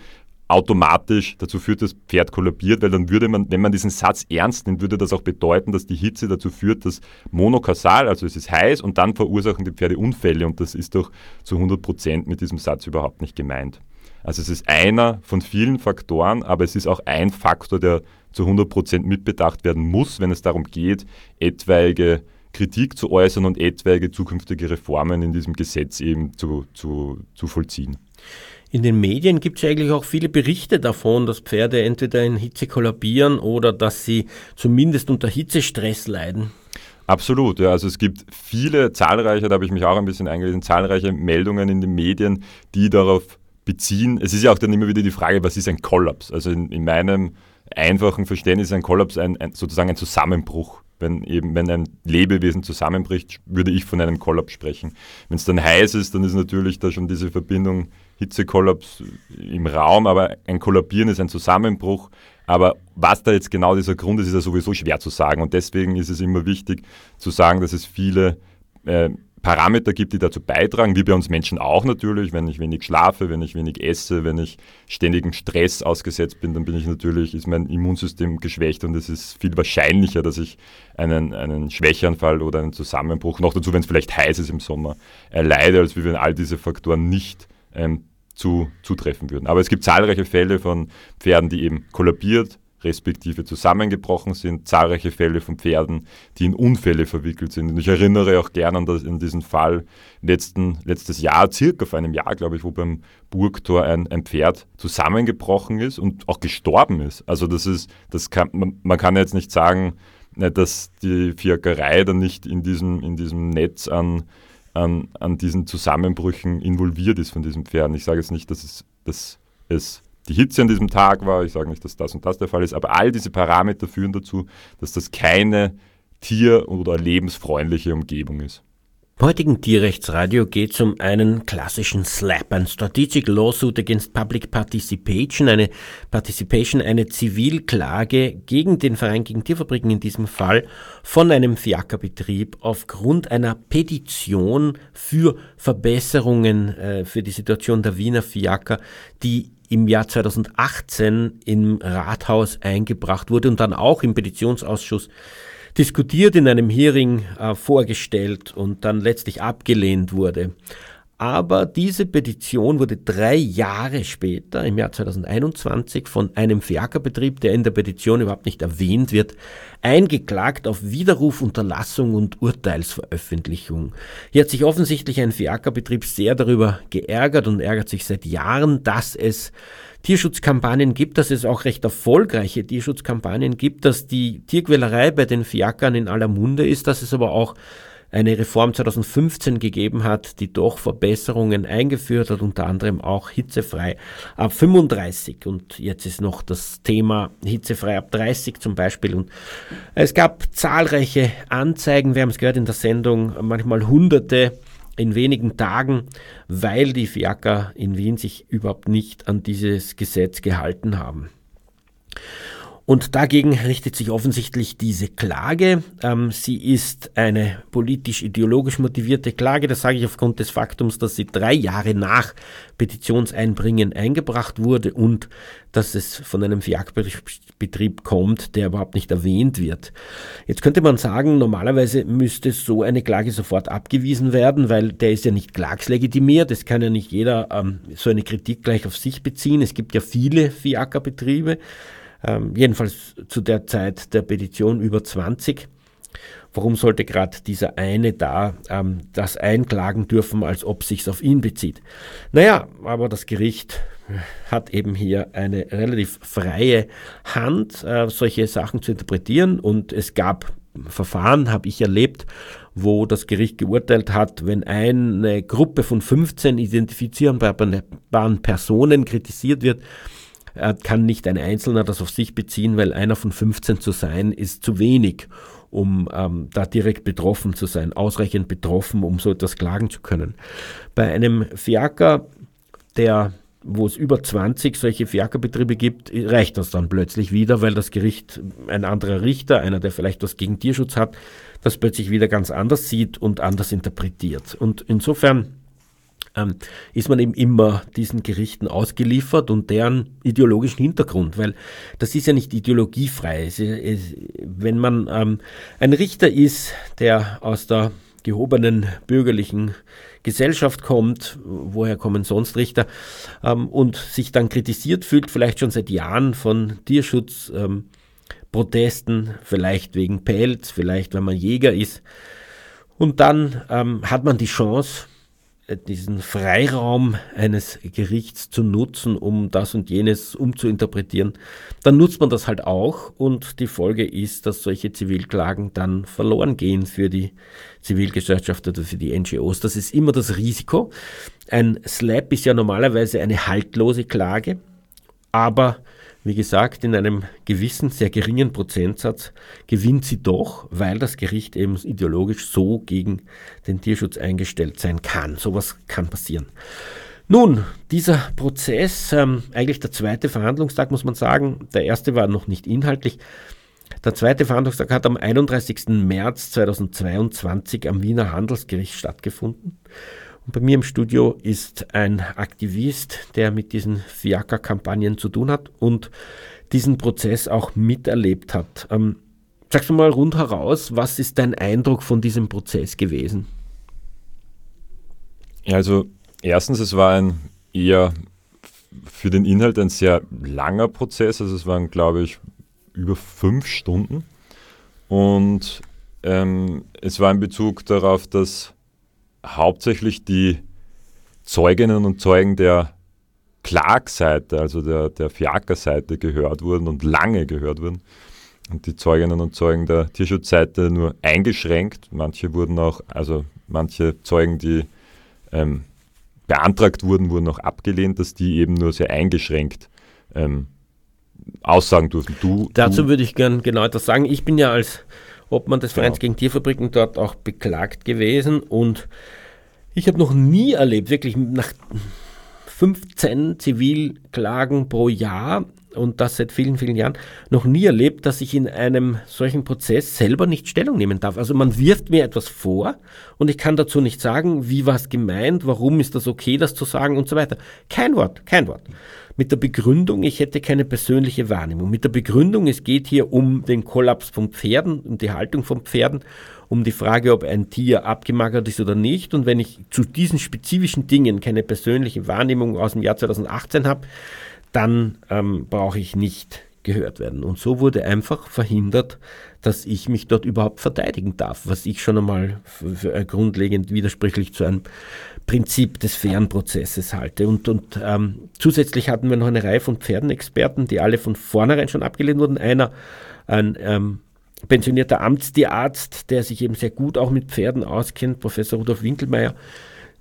automatisch dazu führt, dass das Pferd kollabiert, weil dann würde man, wenn man diesen Satz ernst nimmt, würde das auch bedeuten, dass die Hitze dazu führt, dass monokausal, also es ist heiß und dann verursachen die Pferde Unfälle und das ist doch zu 100 Prozent mit diesem Satz überhaupt nicht gemeint. Also es ist einer von vielen Faktoren, aber es ist auch ein Faktor, der zu 100 Prozent mitbedacht werden muss, wenn es darum geht, etwaige Kritik zu äußern und etwaige zukünftige Reformen in diesem Gesetz eben zu, zu, zu vollziehen. In den Medien gibt es eigentlich auch viele Berichte davon, dass Pferde entweder in Hitze kollabieren oder dass sie zumindest unter Hitzestress leiden. Absolut, ja. Also es gibt viele zahlreiche, da habe ich mich auch ein bisschen eingelesen, zahlreiche Meldungen in den Medien, die darauf beziehen. Es ist ja auch dann immer wieder die Frage, was ist ein Kollaps? Also in, in meinem einfachen Verständnis ist ein Kollaps ein, ein, sozusagen ein Zusammenbruch. Wenn eben, wenn ein Lebewesen zusammenbricht, würde ich von einem Kollaps sprechen. Wenn es dann heiß ist, dann ist natürlich da schon diese Verbindung Hitzekollaps im Raum, aber ein Kollabieren ist ein Zusammenbruch. Aber was da jetzt genau dieser Grund ist, ist ja sowieso schwer zu sagen. Und deswegen ist es immer wichtig zu sagen, dass es viele äh, Parameter gibt, die dazu beitragen, wie bei uns Menschen auch natürlich. Wenn ich wenig schlafe, wenn ich wenig esse, wenn ich ständigem Stress ausgesetzt bin, dann bin ich natürlich, ist mein Immunsystem geschwächt und es ist viel wahrscheinlicher, dass ich einen, einen Schwächeanfall oder einen Zusammenbruch, noch dazu, wenn es vielleicht heiß ist im Sommer, erleide, als wie wenn all diese Faktoren nicht ähm, zu, zutreffen würden. Aber es gibt zahlreiche Fälle von Pferden, die eben kollabiert, respektive zusammengebrochen sind, zahlreiche Fälle von Pferden, die in Unfälle verwickelt sind. Und ich erinnere auch gerne an, das, an diesen Fall letzten, letztes Jahr, circa vor einem Jahr, glaube ich, wo beim Burgtor ein, ein Pferd zusammengebrochen ist und auch gestorben ist. Also das ist, das kann, man, man kann jetzt nicht sagen, ne, dass die Fiakerei dann nicht in diesem, in diesem Netz an, an, an diesen Zusammenbrüchen involviert ist von diesen Pferden. Ich sage jetzt nicht, dass es, dass es die Hitze an diesem Tag war. Ich sage nicht, dass das und das der Fall ist, aber all diese Parameter führen dazu, dass das keine tier- oder lebensfreundliche Umgebung ist. Im heutigen Tierrechtsradio geht es um einen klassischen SLAP, ein Strategic Lawsuit Against Public Participation, eine Participation, eine Zivilklage gegen den Verein gegen Tierfabriken in diesem Fall von einem Fiakerbetrieb aufgrund einer Petition für Verbesserungen äh, für die Situation der Wiener Fiaker, die im Jahr 2018 im Rathaus eingebracht wurde und dann auch im Petitionsausschuss diskutiert, in einem Hearing äh, vorgestellt und dann letztlich abgelehnt wurde. Aber diese Petition wurde drei Jahre später, im Jahr 2021, von einem Fiakerbetrieb, der in der Petition überhaupt nicht erwähnt wird, eingeklagt auf Widerruf, Unterlassung und Urteilsveröffentlichung. Hier hat sich offensichtlich ein Fiakerbetrieb sehr darüber geärgert und ärgert sich seit Jahren, dass es Tierschutzkampagnen gibt, dass es auch recht erfolgreiche Tierschutzkampagnen gibt, dass die Tierquälerei bei den Fiakern in aller Munde ist, dass es aber auch eine Reform 2015 gegeben hat, die doch Verbesserungen eingeführt hat, unter anderem auch hitzefrei ab 35. Und jetzt ist noch das Thema hitzefrei ab 30 zum Beispiel. Und es gab zahlreiche Anzeigen, wir haben es gehört in der Sendung, manchmal hunderte in wenigen Tagen, weil die Fiaker in Wien sich überhaupt nicht an dieses Gesetz gehalten haben. Und dagegen richtet sich offensichtlich diese Klage. Ähm, sie ist eine politisch-ideologisch motivierte Klage. Das sage ich aufgrund des Faktums, dass sie drei Jahre nach Petitionseinbringen eingebracht wurde und dass es von einem FIAC-Betrieb kommt, der überhaupt nicht erwähnt wird. Jetzt könnte man sagen, normalerweise müsste so eine Klage sofort abgewiesen werden, weil der ist ja nicht klagslegitimiert. Es kann ja nicht jeder ähm, so eine Kritik gleich auf sich beziehen. Es gibt ja viele FIAC-Betriebe ähm, jedenfalls zu der Zeit der Petition über 20. Warum sollte gerade dieser eine da ähm, das einklagen dürfen, als ob sich's auf ihn bezieht? Naja, aber das Gericht hat eben hier eine relativ freie Hand, äh, solche Sachen zu interpretieren und es gab Verfahren, habe ich erlebt, wo das Gericht geurteilt hat, wenn eine Gruppe von 15 identifizierbaren Personen kritisiert wird, er kann nicht ein Einzelner das auf sich beziehen, weil einer von 15 zu sein ist zu wenig, um ähm, da direkt betroffen zu sein, ausreichend betroffen, um so etwas klagen zu können. Bei einem Fiaker, der wo es über 20 solche Fiakerbetriebe gibt, reicht das dann plötzlich wieder, weil das Gericht, ein anderer Richter, einer, der vielleicht was gegen Tierschutz hat, das plötzlich wieder ganz anders sieht und anders interpretiert. Und insofern ähm, ist man eben immer diesen Gerichten ausgeliefert und deren ideologischen Hintergrund, weil das ist ja nicht ideologiefrei. Es, es, wenn man ähm, ein Richter ist, der aus der gehobenen bürgerlichen Gesellschaft kommt, woher kommen sonst Richter, ähm, und sich dann kritisiert fühlt, vielleicht schon seit Jahren von Tierschutzprotesten, ähm, vielleicht wegen Pelz, vielleicht weil man Jäger ist, und dann ähm, hat man die Chance, diesen Freiraum eines Gerichts zu nutzen, um das und jenes umzuinterpretieren, dann nutzt man das halt auch und die Folge ist, dass solche Zivilklagen dann verloren gehen für die Zivilgesellschaft oder für die NGOs. Das ist immer das Risiko. Ein Slap ist ja normalerweise eine haltlose Klage, aber wie gesagt, in einem gewissen, sehr geringen Prozentsatz gewinnt sie doch, weil das Gericht eben ideologisch so gegen den Tierschutz eingestellt sein kann. Sowas kann passieren. Nun, dieser Prozess, ähm, eigentlich der zweite Verhandlungstag, muss man sagen, der erste war noch nicht inhaltlich. Der zweite Verhandlungstag hat am 31. März 2022 am Wiener Handelsgericht stattgefunden. Bei mir im Studio ist ein Aktivist, der mit diesen Fiaker-Kampagnen zu tun hat und diesen Prozess auch miterlebt hat. Ähm, sagst du mal rundheraus, was ist dein Eindruck von diesem Prozess gewesen? Also erstens, es war ein eher für den Inhalt ein sehr langer Prozess. Also es waren, glaube ich, über fünf Stunden. Und ähm, es war in Bezug darauf, dass hauptsächlich die Zeuginnen und Zeugen der Klagseite, also der, der Fiaker-Seite gehört wurden und lange gehört wurden. Und die Zeuginnen und Zeugen der Tierschutzseite nur eingeschränkt. Manche wurden auch, also manche Zeugen, die ähm, beantragt wurden, wurden auch abgelehnt, dass die eben nur sehr eingeschränkt ähm, aussagen durften. Du, Dazu du würde ich gern genau etwas sagen. Ich bin ja als Obmann des Vereins ja. gegen Tierfabriken dort auch beklagt gewesen und ich habe noch nie erlebt, wirklich nach 15 Zivilklagen pro Jahr und das seit vielen, vielen Jahren, noch nie erlebt, dass ich in einem solchen Prozess selber nicht Stellung nehmen darf. Also man wirft mir etwas vor und ich kann dazu nicht sagen, wie war es gemeint, warum ist das okay, das zu sagen und so weiter. Kein Wort, kein Wort mit der Begründung, ich hätte keine persönliche Wahrnehmung. Mit der Begründung, es geht hier um den Kollaps von Pferden, um die Haltung von Pferden, um die Frage, ob ein Tier abgemagert ist oder nicht. Und wenn ich zu diesen spezifischen Dingen keine persönliche Wahrnehmung aus dem Jahr 2018 habe, dann ähm, brauche ich nicht gehört werden. Und so wurde einfach verhindert, dass ich mich dort überhaupt verteidigen darf, was ich schon einmal für, grundlegend widersprüchlich zu einem Prinzip des fairen Prozesses halte. Und, und ähm, zusätzlich hatten wir noch eine Reihe von Pferdenexperten, die alle von vornherein schon abgelehnt wurden. Einer, ein ähm, pensionierter Amtstierarzt, der sich eben sehr gut auch mit Pferden auskennt, Professor Rudolf Winkelmeier,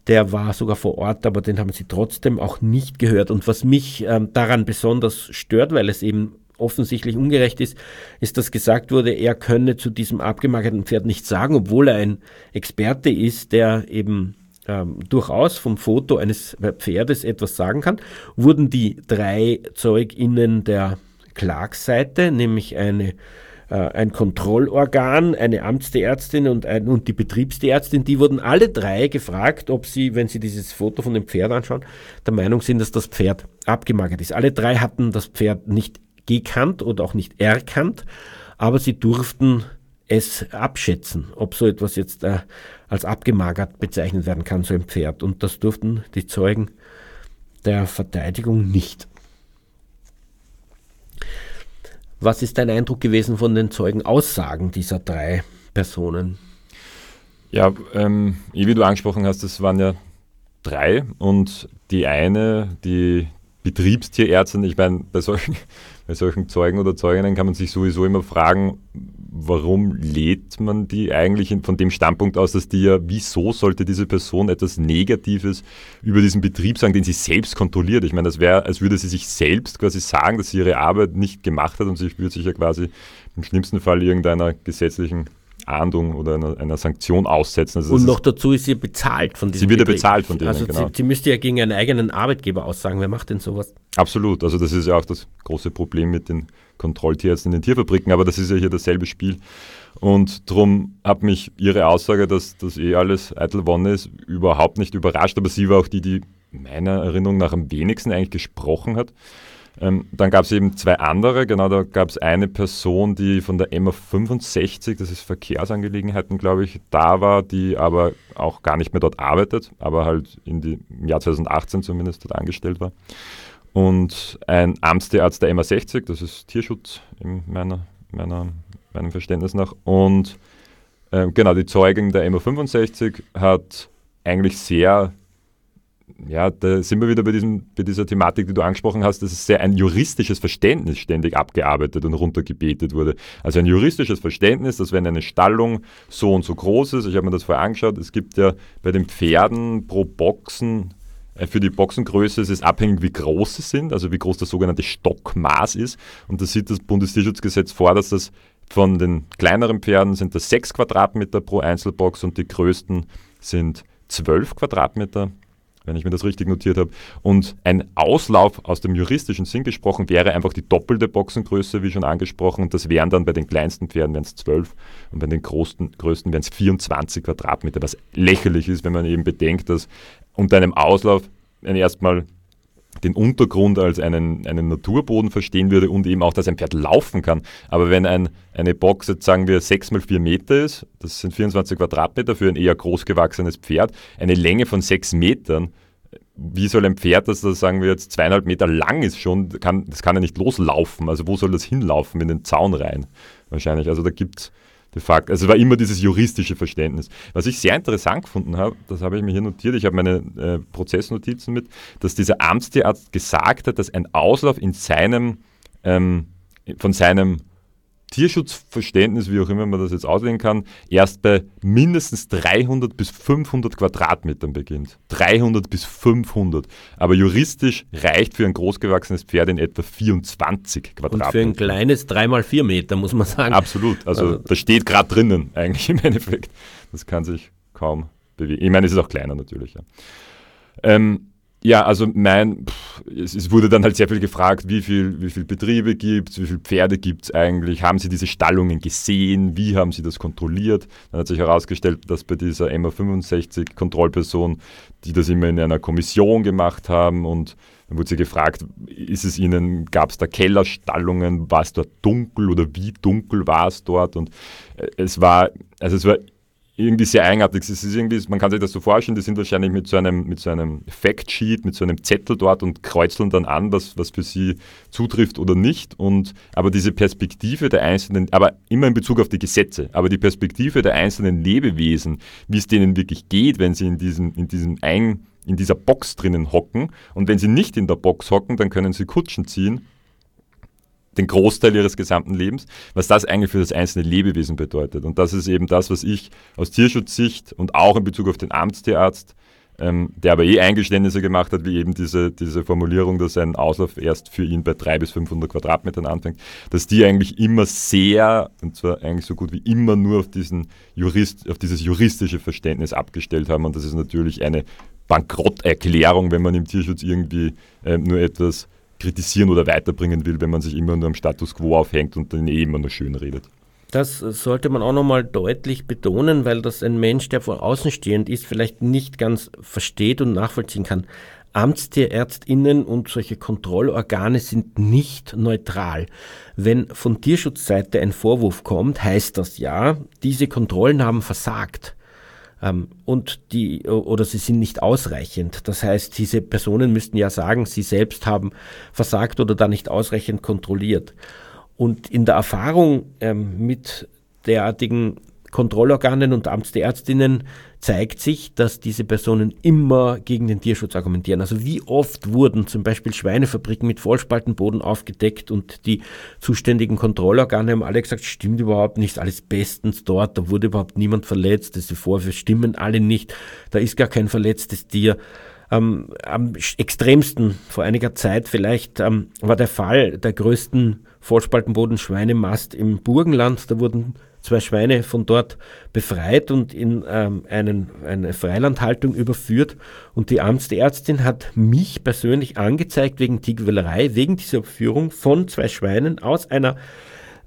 der war sogar vor Ort, aber den haben sie trotzdem auch nicht gehört. Und was mich ähm, daran besonders stört, weil es eben offensichtlich ungerecht ist, ist, dass gesagt wurde, er könne zu diesem abgemagerten Pferd nichts sagen, obwohl er ein Experte ist, der eben ähm, durchaus vom Foto eines Pferdes etwas sagen kann, wurden die drei ZeugInnen der Klagseite, nämlich eine äh, ein Kontrollorgan, eine Amtsärztin und, ein, und die Betriebsärztin, die wurden alle drei gefragt, ob sie, wenn sie dieses Foto von dem Pferd anschauen, der Meinung sind, dass das Pferd abgemagert ist. Alle drei hatten das Pferd nicht gekannt oder auch nicht erkannt, aber sie durften es abschätzen, ob so etwas jetzt äh, als abgemagert bezeichnet werden kann, so ein Pferd. Und das durften die Zeugen der Verteidigung nicht. Was ist dein Eindruck gewesen von den Zeugenaussagen dieser drei Personen? Ja, ähm, wie du angesprochen hast, das waren ja drei und die eine, die Betriebstierärztin, ich meine, bei solchen, bei solchen Zeugen oder Zeuginnen kann man sich sowieso immer fragen, warum lädt man die eigentlich von dem Standpunkt aus, dass die ja, wieso sollte diese Person etwas Negatives über diesen Betrieb sagen, den sie selbst kontrolliert? Ich meine, das wäre, als würde sie sich selbst quasi sagen, dass sie ihre Arbeit nicht gemacht hat und sie würde sich ja quasi im schlimmsten Fall irgendeiner gesetzlichen Ahndung oder einer, einer Sanktion aussetzen. Also und noch dazu ist sie bezahlt von diesem Sie wird ja bezahlt von denen, Also genau. sie, sie müsste ja gegen einen eigenen Arbeitgeber aussagen. Wer macht denn sowas? Absolut. Also das ist ja auch das große Problem mit den Kontrolltierärzten in den Tierfabriken. Aber das ist ja hier dasselbe Spiel. Und darum hat mich ihre Aussage, dass das eh alles eitel Wonne ist, überhaupt nicht überrascht. Aber sie war auch die, die meiner Erinnerung nach am wenigsten eigentlich gesprochen hat. Ähm, dann gab es eben zwei andere, genau, da gab es eine Person, die von der MA 65, das ist Verkehrsangelegenheiten, glaube ich, da war, die aber auch gar nicht mehr dort arbeitet, aber halt in die, im Jahr 2018 zumindest dort angestellt war. Und ein Amtstierarzt der MA 60, das ist Tierschutz in meiner, meiner, meinem Verständnis nach. Und äh, genau, die Zeugin der MA 65 hat eigentlich sehr ja, da sind wir wieder bei, diesem, bei dieser Thematik, die du angesprochen hast, dass es sehr ein juristisches Verständnis ständig abgearbeitet und runtergebetet wurde. Also ein juristisches Verständnis, dass wenn eine Stallung so und so groß ist, ich habe mir das vorher angeschaut, es gibt ja bei den Pferden pro Boxen, äh, für die Boxengröße ist es abhängig, wie groß sie sind, also wie groß das sogenannte Stockmaß ist. Und da sieht das Bundestierschutzgesetz vor, dass das von den kleineren Pferden sind das 6 Quadratmeter pro Einzelbox und die größten sind 12 Quadratmeter wenn ich mir das richtig notiert habe. Und ein Auslauf aus dem juristischen Sinn gesprochen wäre einfach die doppelte Boxengröße, wie schon angesprochen. Und das wären dann bei den kleinsten Pferden wären es 12 und bei den größten, größten wären es 24 Quadratmeter, was lächerlich ist, wenn man eben bedenkt, dass unter einem Auslauf erstmal den Untergrund als einen, einen Naturboden verstehen würde und eben auch, dass ein Pferd laufen kann. Aber wenn ein, eine Box jetzt sagen wir 6 mal 4 Meter ist, das sind 24 Quadratmeter für ein eher großgewachsenes Pferd, eine Länge von 6 Metern, wie soll ein Pferd, das, das sagen wir jetzt zweieinhalb Meter lang ist schon, kann, das kann ja nicht loslaufen. Also wo soll das hinlaufen? In den Zaun rein wahrscheinlich. Also da gibt es de facto, also es war immer dieses juristische Verständnis. Was ich sehr interessant gefunden habe, das habe ich mir hier notiert, ich habe meine äh, Prozessnotizen mit, dass dieser Amtstierarzt gesagt hat, dass ein Auslauf in seinem, ähm, von seinem Tierschutzverständnis, wie auch immer man das jetzt auslegen kann, erst bei mindestens 300 bis 500 Quadratmetern beginnt. 300 bis 500. Aber juristisch reicht für ein großgewachsenes Pferd in etwa 24 Quadratmeter. Und für ein kleines 3 mal 4 Meter, muss man sagen. Absolut. Also, also das steht gerade drinnen, eigentlich im Endeffekt. Das kann sich kaum bewegen. Ich meine, es ist auch kleiner natürlich. Ja. Ähm, ja, also mein, es, es, wurde dann halt sehr viel gefragt, wie viel, wie viel Betriebe gibt es, wie viele Pferde gibt es eigentlich, haben Sie diese Stallungen gesehen, wie haben Sie das kontrolliert? Dann hat sich herausgestellt, dass bei dieser MA65 Kontrollperson, die das immer in einer Kommission gemacht haben und dann wurde sie gefragt, ist es Ihnen, gab es da Kellerstallungen, war es dort dunkel oder wie dunkel war es dort? Und äh, es war, also es war irgendwie sehr eigenartig. Es ist irgendwie, man kann sich das so vorstellen, die sind wahrscheinlich mit so einem, mit so einem Factsheet, mit so einem Zettel dort und kreuzeln dann an, was, was für sie zutrifft oder nicht. Und, aber diese Perspektive der einzelnen, aber immer in Bezug auf die Gesetze, aber die Perspektive der einzelnen Lebewesen, wie es denen wirklich geht, wenn sie in diesem, in diesem ein, in dieser Box drinnen hocken. Und wenn sie nicht in der Box hocken, dann können sie Kutschen ziehen den Großteil ihres gesamten Lebens, was das eigentlich für das einzelne Lebewesen bedeutet. Und das ist eben das, was ich aus Tierschutzsicht und auch in Bezug auf den Amtstierarzt, ähm, der aber eh Eingeständnisse gemacht hat, wie eben diese, diese Formulierung, dass ein Auslauf erst für ihn bei 300 bis 500 Quadratmetern anfängt, dass die eigentlich immer sehr, und zwar eigentlich so gut wie immer nur auf, diesen Jurist, auf dieses juristische Verständnis abgestellt haben. Und das ist natürlich eine Bankrotterklärung, wenn man im Tierschutz irgendwie ähm, nur etwas kritisieren oder weiterbringen will, wenn man sich immer nur am Status quo aufhängt und dann eh immer nur schön redet. Das sollte man auch nochmal deutlich betonen, weil das ein Mensch, der von außen stehend ist, vielleicht nicht ganz versteht und nachvollziehen kann. Amtstierärztinnen und solche Kontrollorgane sind nicht neutral. Wenn von Tierschutzseite ein Vorwurf kommt, heißt das ja, diese Kontrollen haben versagt. Ähm, und die, oder sie sind nicht ausreichend. Das heißt, diese Personen müssten ja sagen, sie selbst haben versagt oder da nicht ausreichend kontrolliert. Und in der Erfahrung ähm, mit derartigen Kontrollorganen und Amtsärztinnen zeigt sich, dass diese Personen immer gegen den Tierschutz argumentieren. Also wie oft wurden zum Beispiel Schweinefabriken mit Vollspaltenboden aufgedeckt und die zuständigen Kontrollorgane haben alle gesagt, stimmt überhaupt nicht, alles bestens dort, da wurde überhaupt niemand verletzt, diese Vorwürfe stimmen alle nicht, da ist gar kein verletztes Tier. Ähm, am extremsten vor einiger Zeit vielleicht ähm, war der Fall der größten Vollspaltenboden Schweinemast im Burgenland. Da wurden zwei Schweine von dort befreit und in ähm, einen, eine Freilandhaltung überführt. Und die Amtsärztin hat mich persönlich angezeigt wegen Tierquälerei, wegen dieser Überführung von zwei Schweinen aus einer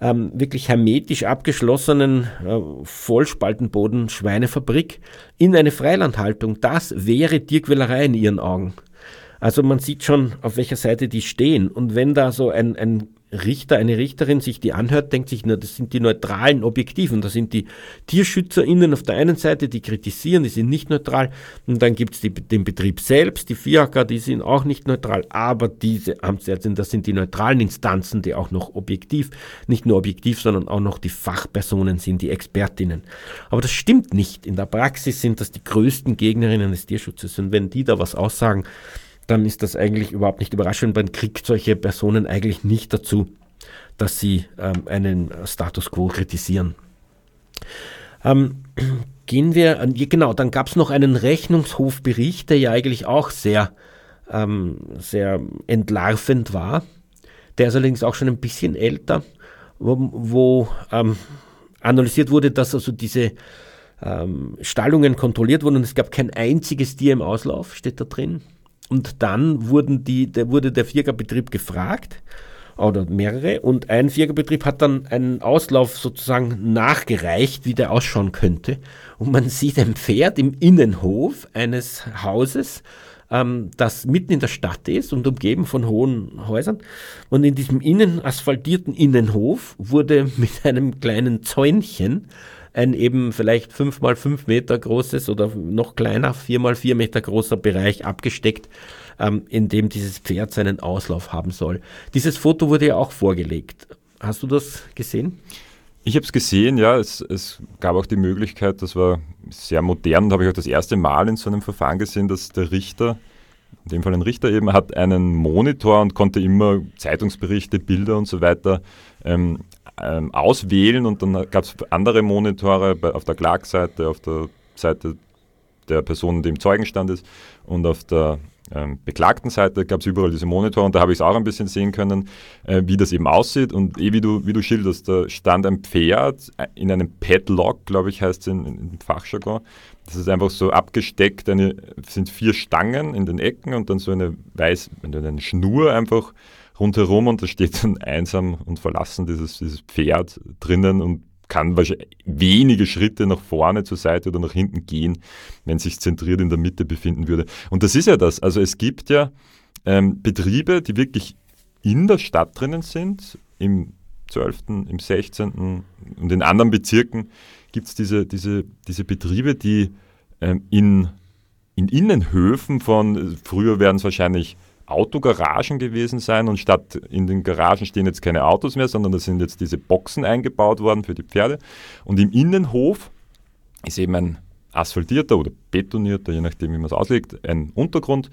ähm, wirklich hermetisch abgeschlossenen äh, Vollspaltenboden Schweinefabrik in eine Freilandhaltung. Das wäre Tierquälerei in ihren Augen. Also man sieht schon, auf welcher Seite die stehen. Und wenn da so ein, ein Richter, eine Richterin sich die anhört, denkt sich, na, das sind die neutralen Objektiven. Da sind die TierschützerInnen auf der einen Seite, die kritisieren, die sind nicht neutral. Und dann gibt es den Betrieb selbst, die FIAK, die sind auch nicht neutral. Aber diese Amtsärztin, das sind die neutralen Instanzen, die auch noch objektiv, nicht nur objektiv, sondern auch noch die Fachpersonen sind, die Expertinnen. Aber das stimmt nicht. In der Praxis sind das die größten Gegnerinnen des Tierschutzes. Und wenn die da was aussagen, dann ist das eigentlich überhaupt nicht überraschend. Man kriegt solche Personen eigentlich nicht dazu, dass sie ähm, einen Status quo kritisieren. Ähm, [clears throat] gehen wir, genau, dann gab es noch einen Rechnungshofbericht, der ja eigentlich auch sehr, ähm, sehr entlarvend war. Der ist allerdings auch schon ein bisschen älter, wo, wo ähm, analysiert wurde, dass also diese ähm, Stallungen kontrolliert wurden und es gab kein einziges Tier im Auslauf, steht da drin. Und dann wurden die, der, wurde der Viergerbetrieb gefragt oder mehrere und ein Viergerbetrieb hat dann einen Auslauf sozusagen nachgereicht, wie der ausschauen könnte. Und man sieht ein Pferd im Innenhof eines Hauses, ähm, das mitten in der Stadt ist und umgeben von hohen Häusern. Und in diesem innen asphaltierten Innenhof wurde mit einem kleinen Zäunchen ein eben vielleicht fünf mal fünf Meter großes oder noch kleiner, vier mal vier Meter großer Bereich abgesteckt, ähm, in dem dieses Pferd seinen Auslauf haben soll. Dieses Foto wurde ja auch vorgelegt. Hast du das gesehen? Ich habe es gesehen, ja. Es, es, gab auch die Möglichkeit, das war sehr modern, da habe ich auch das erste Mal in so einem Verfahren gesehen, dass der Richter, in dem Fall ein Richter eben, hat einen Monitor und konnte immer Zeitungsberichte, Bilder und so weiter ähm, ähm, auswählen und dann gab es andere Monitore bei, auf der Klagseite, auf der Seite der Person, die im Zeugenstand ist und auf der ähm, beklagten Seite gab es überall diese Monitore und da habe ich es auch ein bisschen sehen können, äh, wie das eben aussieht und eh wie du, wie du schilderst, da stand ein Pferd in einem Padlock, glaube ich heißt es in, in, Fachjargon. Das ist einfach so abgesteckt, eine, sind vier Stangen in den Ecken und dann so eine weiß, eine Schnur einfach rundherum und da steht dann einsam und verlassen dieses, dieses Pferd drinnen und kann wahrscheinlich wenige Schritte nach vorne zur Seite oder nach hinten gehen, wenn sich zentriert in der Mitte befinden würde. Und das ist ja das. Also es gibt ja ähm, Betriebe, die wirklich in der Stadt drinnen sind, im 12., im 16. und in anderen Bezirken gibt es diese, diese, diese Betriebe, die ähm, in, in Innenhöfen von, früher werden es wahrscheinlich Autogaragen gewesen sein und statt in den Garagen stehen jetzt keine Autos mehr, sondern da sind jetzt diese Boxen eingebaut worden für die Pferde. Und im Innenhof ist eben ein asphaltierter oder betonierter, je nachdem wie man es auslegt, ein Untergrund,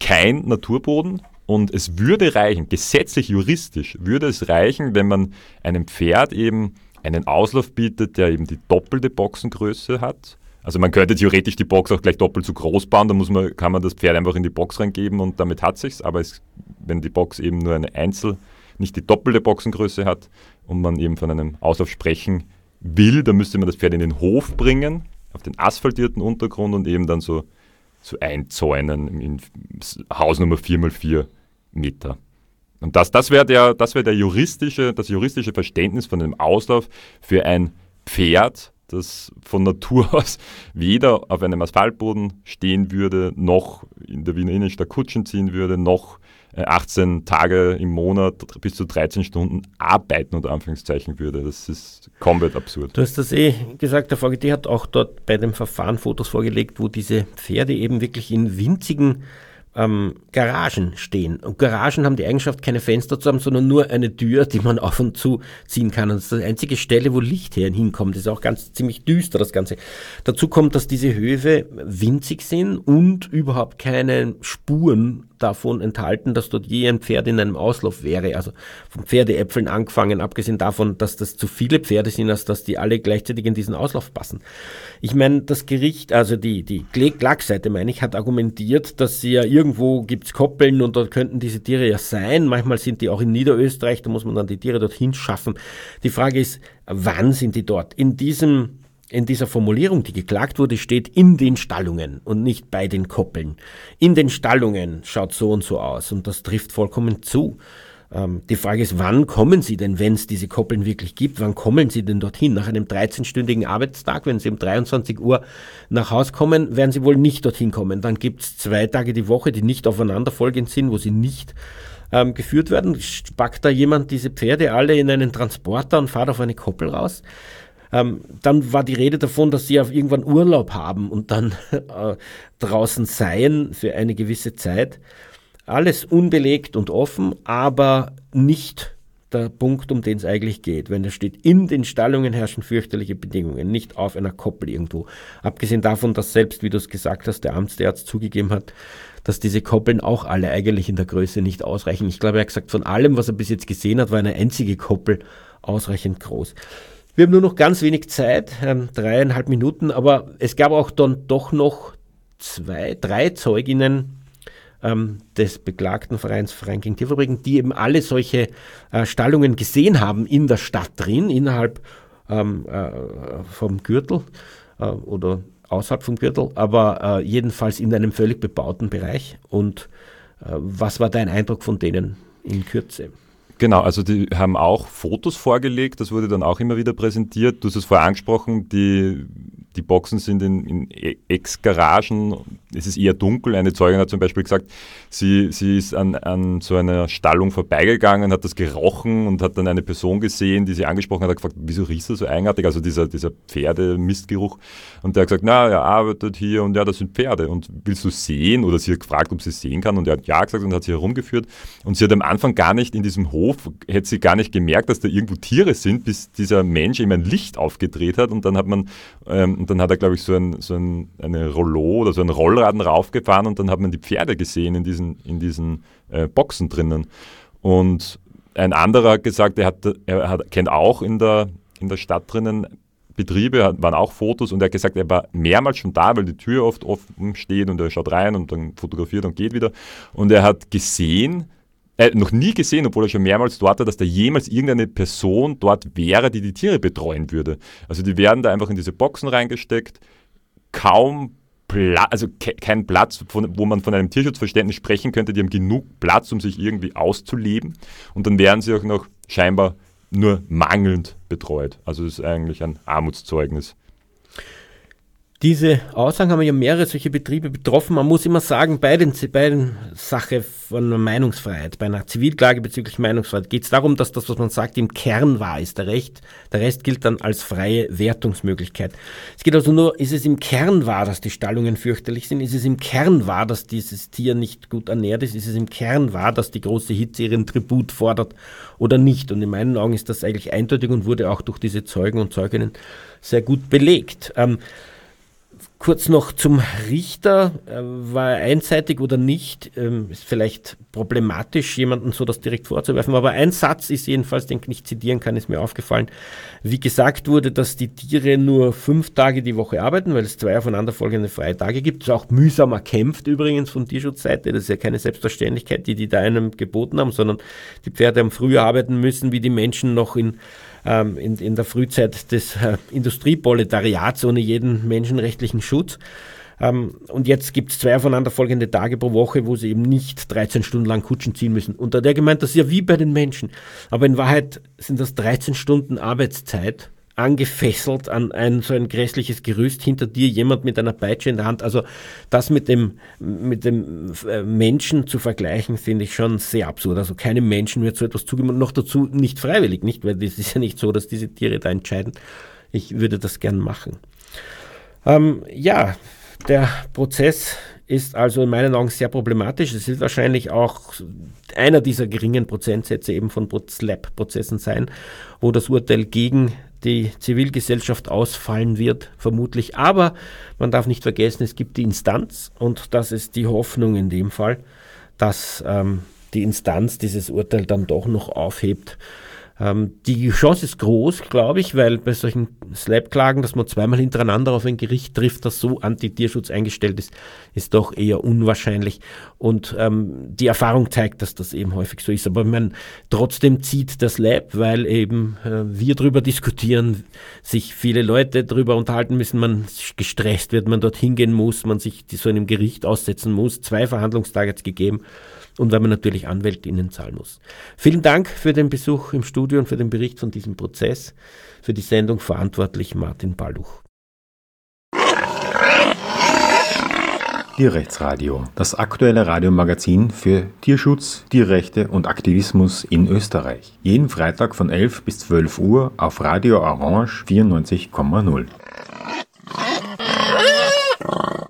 kein Naturboden. Und es würde reichen, gesetzlich, juristisch würde es reichen, wenn man einem Pferd eben einen Auslauf bietet, der eben die doppelte Boxengröße hat also man könnte theoretisch die Box auch gleich doppelt so groß bauen, da muss man, kann man das Pferd einfach in die Box reingeben und damit hat sich's. Aber es, wenn die Box eben nur eine Einzel, nicht die doppelte Boxengröße hat und man eben von einem Auslauf sprechen will, dann müsste man das Pferd in den Hof bringen, auf den asphaltierten Untergrund und eben dann so, so einzäunen in Hausnummer 4x4 Meter. Und das, das wäre der, das wär der juristische, das juristische Verständnis von einem Auslauf für ein Pferd, das von Natur [laughs] aus weder auf einem Asphaltboden stehen würde, noch in der Wiener Innenstadt Kutschen ziehen würde, noch 18 äh, Tage im Monat bis zu 13 Stunden arbeiten, unter Anführungszeichen würde. Das ist komplett absurd. Du hast das eh gesagt, der VGT hat auch dort bei dem Verfahren Fotos vorgelegt, wo diese Pferde eben wirklich in winzigen ähm, Garagen stehen. Und Garagen haben die Eigenschaft, keine Fenster zu haben, sondern nur eine Tür, die man auf und zu ziehen kann. Und das ist die einzige Stelle, wo Licht hinkommt. Das ist auch ganz ziemlich düster, das Ganze. Dazu kommt, dass diese Höfe winzig sind und überhaupt keine Spuren davon enthalten, dass dort je ein Pferd in einem Auslauf wäre. Also von Pferdeäpfeln angefangen, abgesehen davon, dass das zu viele Pferde sind, als dass die alle gleichzeitig in diesen Auslauf passen. Ich meine, das Gericht, also die, die Klagseite, meine ich, hat argumentiert, dass sie ja irgendwo gibt's Koppeln und dort könnten diese Tiere ja sein. Manchmal sind die auch in Niederösterreich, da muss man dann die Tiere dorthin schaffen. Die Frage ist, wann sind die dort? In diesem in dieser Formulierung, die geklagt wurde, steht in den Stallungen und nicht bei den Koppeln. In den Stallungen schaut so und so aus und das trifft vollkommen zu. Ähm, die Frage ist, wann kommen Sie denn, wenn es diese Koppeln wirklich gibt, wann kommen Sie denn dorthin? Nach einem 13-stündigen Arbeitstag, wenn Sie um 23 Uhr nach Haus kommen, werden Sie wohl nicht dorthin kommen. Dann gibt es zwei Tage die Woche, die nicht aufeinanderfolgend sind, wo Sie nicht ähm, geführt werden. Packt da jemand diese Pferde alle in einen Transporter und fahrt auf eine Koppel raus? Ähm, dann war die Rede davon, dass sie auf irgendwann Urlaub haben und dann [laughs] äh, draußen seien für eine gewisse Zeit. Alles unbelegt und offen, aber nicht der Punkt, um den es eigentlich geht. Wenn da steht, in den Stallungen herrschen fürchterliche Bedingungen, nicht auf einer Koppel irgendwo. Abgesehen davon, dass selbst, wie du es gesagt hast, der Amtsarzt zugegeben hat, dass diese Koppeln auch alle eigentlich in der Größe nicht ausreichen. Ich glaube, er hat gesagt, von allem, was er bis jetzt gesehen hat, war eine einzige Koppel ausreichend groß. Wir haben nur noch ganz wenig Zeit, ähm, dreieinhalb Minuten, aber es gab auch dann doch noch zwei, drei Zeuginnen ähm, des beklagten Vereins Verein gegen Tierfabriken, die eben alle solche äh, Stallungen gesehen haben in der Stadt drin, innerhalb ähm, äh, vom Gürtel äh, oder außerhalb vom Gürtel, aber äh, jedenfalls in einem völlig bebauten Bereich. Und äh, was war dein Eindruck von denen in Kürze? Genau, also die haben auch Fotos vorgelegt, das wurde dann auch immer wieder präsentiert. Du hast es vorher angesprochen, die, die Boxen sind in, in Ex-Garagen, es ist eher dunkel. Eine Zeugin hat zum Beispiel gesagt, sie, sie ist an, an so einer Stallung vorbeigegangen, hat das gerochen und hat dann eine Person gesehen, die sie angesprochen hat, hat gefragt, wieso riecht das so eigenartig? Also dieser, dieser Pferdemistgeruch. Und der hat gesagt, na, er arbeitet hier und ja, das sind Pferde. Und willst du sehen? Oder sie hat gefragt, ob sie sehen kann und er hat ja gesagt und hat sie herumgeführt. Und sie hat am Anfang gar nicht in diesem Hof, hätte sie gar nicht gemerkt, dass da irgendwo Tiere sind, bis dieser Mensch ihm ein Licht aufgedreht hat und dann hat man, ähm, dann hat er, glaube ich, so ein, so ein eine Rollo oder so ein Rollraden raufgefahren und dann hat man die Pferde gesehen in diesen, in diesen äh, Boxen drinnen. Und ein anderer hat gesagt, er, hat, er hat, kennt auch in der, in der Stadt drinnen Betriebe, waren auch Fotos und er hat gesagt, er war mehrmals schon da, weil die Tür oft offen steht und er schaut rein und dann fotografiert und geht wieder. Und er hat gesehen, äh, noch nie gesehen, obwohl er schon mehrmals dort war, dass da jemals irgendeine Person dort wäre, die die Tiere betreuen würde. Also die werden da einfach in diese Boxen reingesteckt, kaum Pla also ke kein Platz, von, wo man von einem Tierschutzverständnis sprechen könnte. Die haben genug Platz, um sich irgendwie auszuleben. Und dann werden sie auch noch scheinbar nur mangelnd betreut. Also es ist eigentlich ein Armutszeugnis. Diese Aussagen haben ja mehrere solche Betriebe betroffen. Man muss immer sagen, bei, den, bei der Sache von Meinungsfreiheit, bei einer Zivilklage bezüglich Meinungsfreiheit, geht es darum, dass das, was man sagt, im Kern wahr ist. Der, Recht, der Rest gilt dann als freie Wertungsmöglichkeit. Es geht also nur, ist es im Kern wahr, dass die Stallungen fürchterlich sind? Ist es im Kern wahr, dass dieses Tier nicht gut ernährt ist? Ist es im Kern wahr, dass die große Hitze ihren Tribut fordert oder nicht? Und in meinen Augen ist das eigentlich eindeutig und wurde auch durch diese Zeugen und Zeuginnen sehr gut belegt. Ähm, Kurz noch zum Richter. War er einseitig oder nicht? Ähm, ist vielleicht problematisch, jemanden so das direkt vorzuwerfen. Aber ein Satz ist jedenfalls, den ich nicht zitieren kann, ist mir aufgefallen. Wie gesagt wurde, dass die Tiere nur fünf Tage die Woche arbeiten, weil es zwei aufeinanderfolgende freie Tage gibt. Das ist auch mühsam erkämpft übrigens von Tierschutzseite. Das ist ja keine Selbstverständlichkeit, die die da einem geboten haben, sondern die Pferde haben früher arbeiten müssen, wie die Menschen noch in ähm, in, in der Frühzeit des äh, Industrieproletariats ohne jeden menschenrechtlichen Schutz. Ähm, und jetzt gibt es zwei aufeinanderfolgende Tage pro Woche, wo sie eben nicht 13 Stunden lang Kutschen ziehen müssen. Und da hat er gemeint, das ist ja wie bei den Menschen. Aber in Wahrheit sind das 13 Stunden Arbeitszeit angefesselt an ein so ein grässliches Gerüst, hinter dir jemand mit einer Peitsche in der Hand. Also das mit dem, mit dem äh, Menschen zu vergleichen, finde ich schon sehr absurd. Also keinem Menschen wird so etwas und noch dazu nicht freiwillig, nicht? Weil es ist ja nicht so, dass diese Tiere da entscheiden. Ich würde das gern machen. Ähm, ja, der Prozess ist also in meinen Augen sehr problematisch. Es wird wahrscheinlich auch einer dieser geringen Prozentsätze eben von Slap-Prozessen sein, wo das Urteil gegen die Zivilgesellschaft ausfallen wird, vermutlich. Aber man darf nicht vergessen, es gibt die Instanz und das ist die Hoffnung in dem Fall, dass ähm, die Instanz dieses Urteil dann doch noch aufhebt. Ähm, die Chance ist groß, glaube ich, weil bei solchen Slap-Klagen, dass man zweimal hintereinander auf ein Gericht trifft, das so anti-Tierschutz eingestellt ist, ist doch eher unwahrscheinlich. Und ähm, die Erfahrung zeigt, dass das eben häufig so ist. Aber man trotzdem zieht das Lab, weil eben äh, wir darüber diskutieren, sich viele Leute darüber unterhalten müssen, man gestresst wird, man dorthin gehen muss, man sich so einem Gericht aussetzen muss. Zwei Verhandlungstage es gegeben und weil man natürlich AnwältInnen zahlen muss. Vielen Dank für den Besuch im Studio und für den Bericht von diesem Prozess. Für die Sendung verantwortlich Martin Balluch. Tierrechtsradio, das aktuelle Radiomagazin für Tierschutz, Tierrechte und Aktivismus in Österreich. Jeden Freitag von 11 bis 12 Uhr auf Radio Orange 94,0.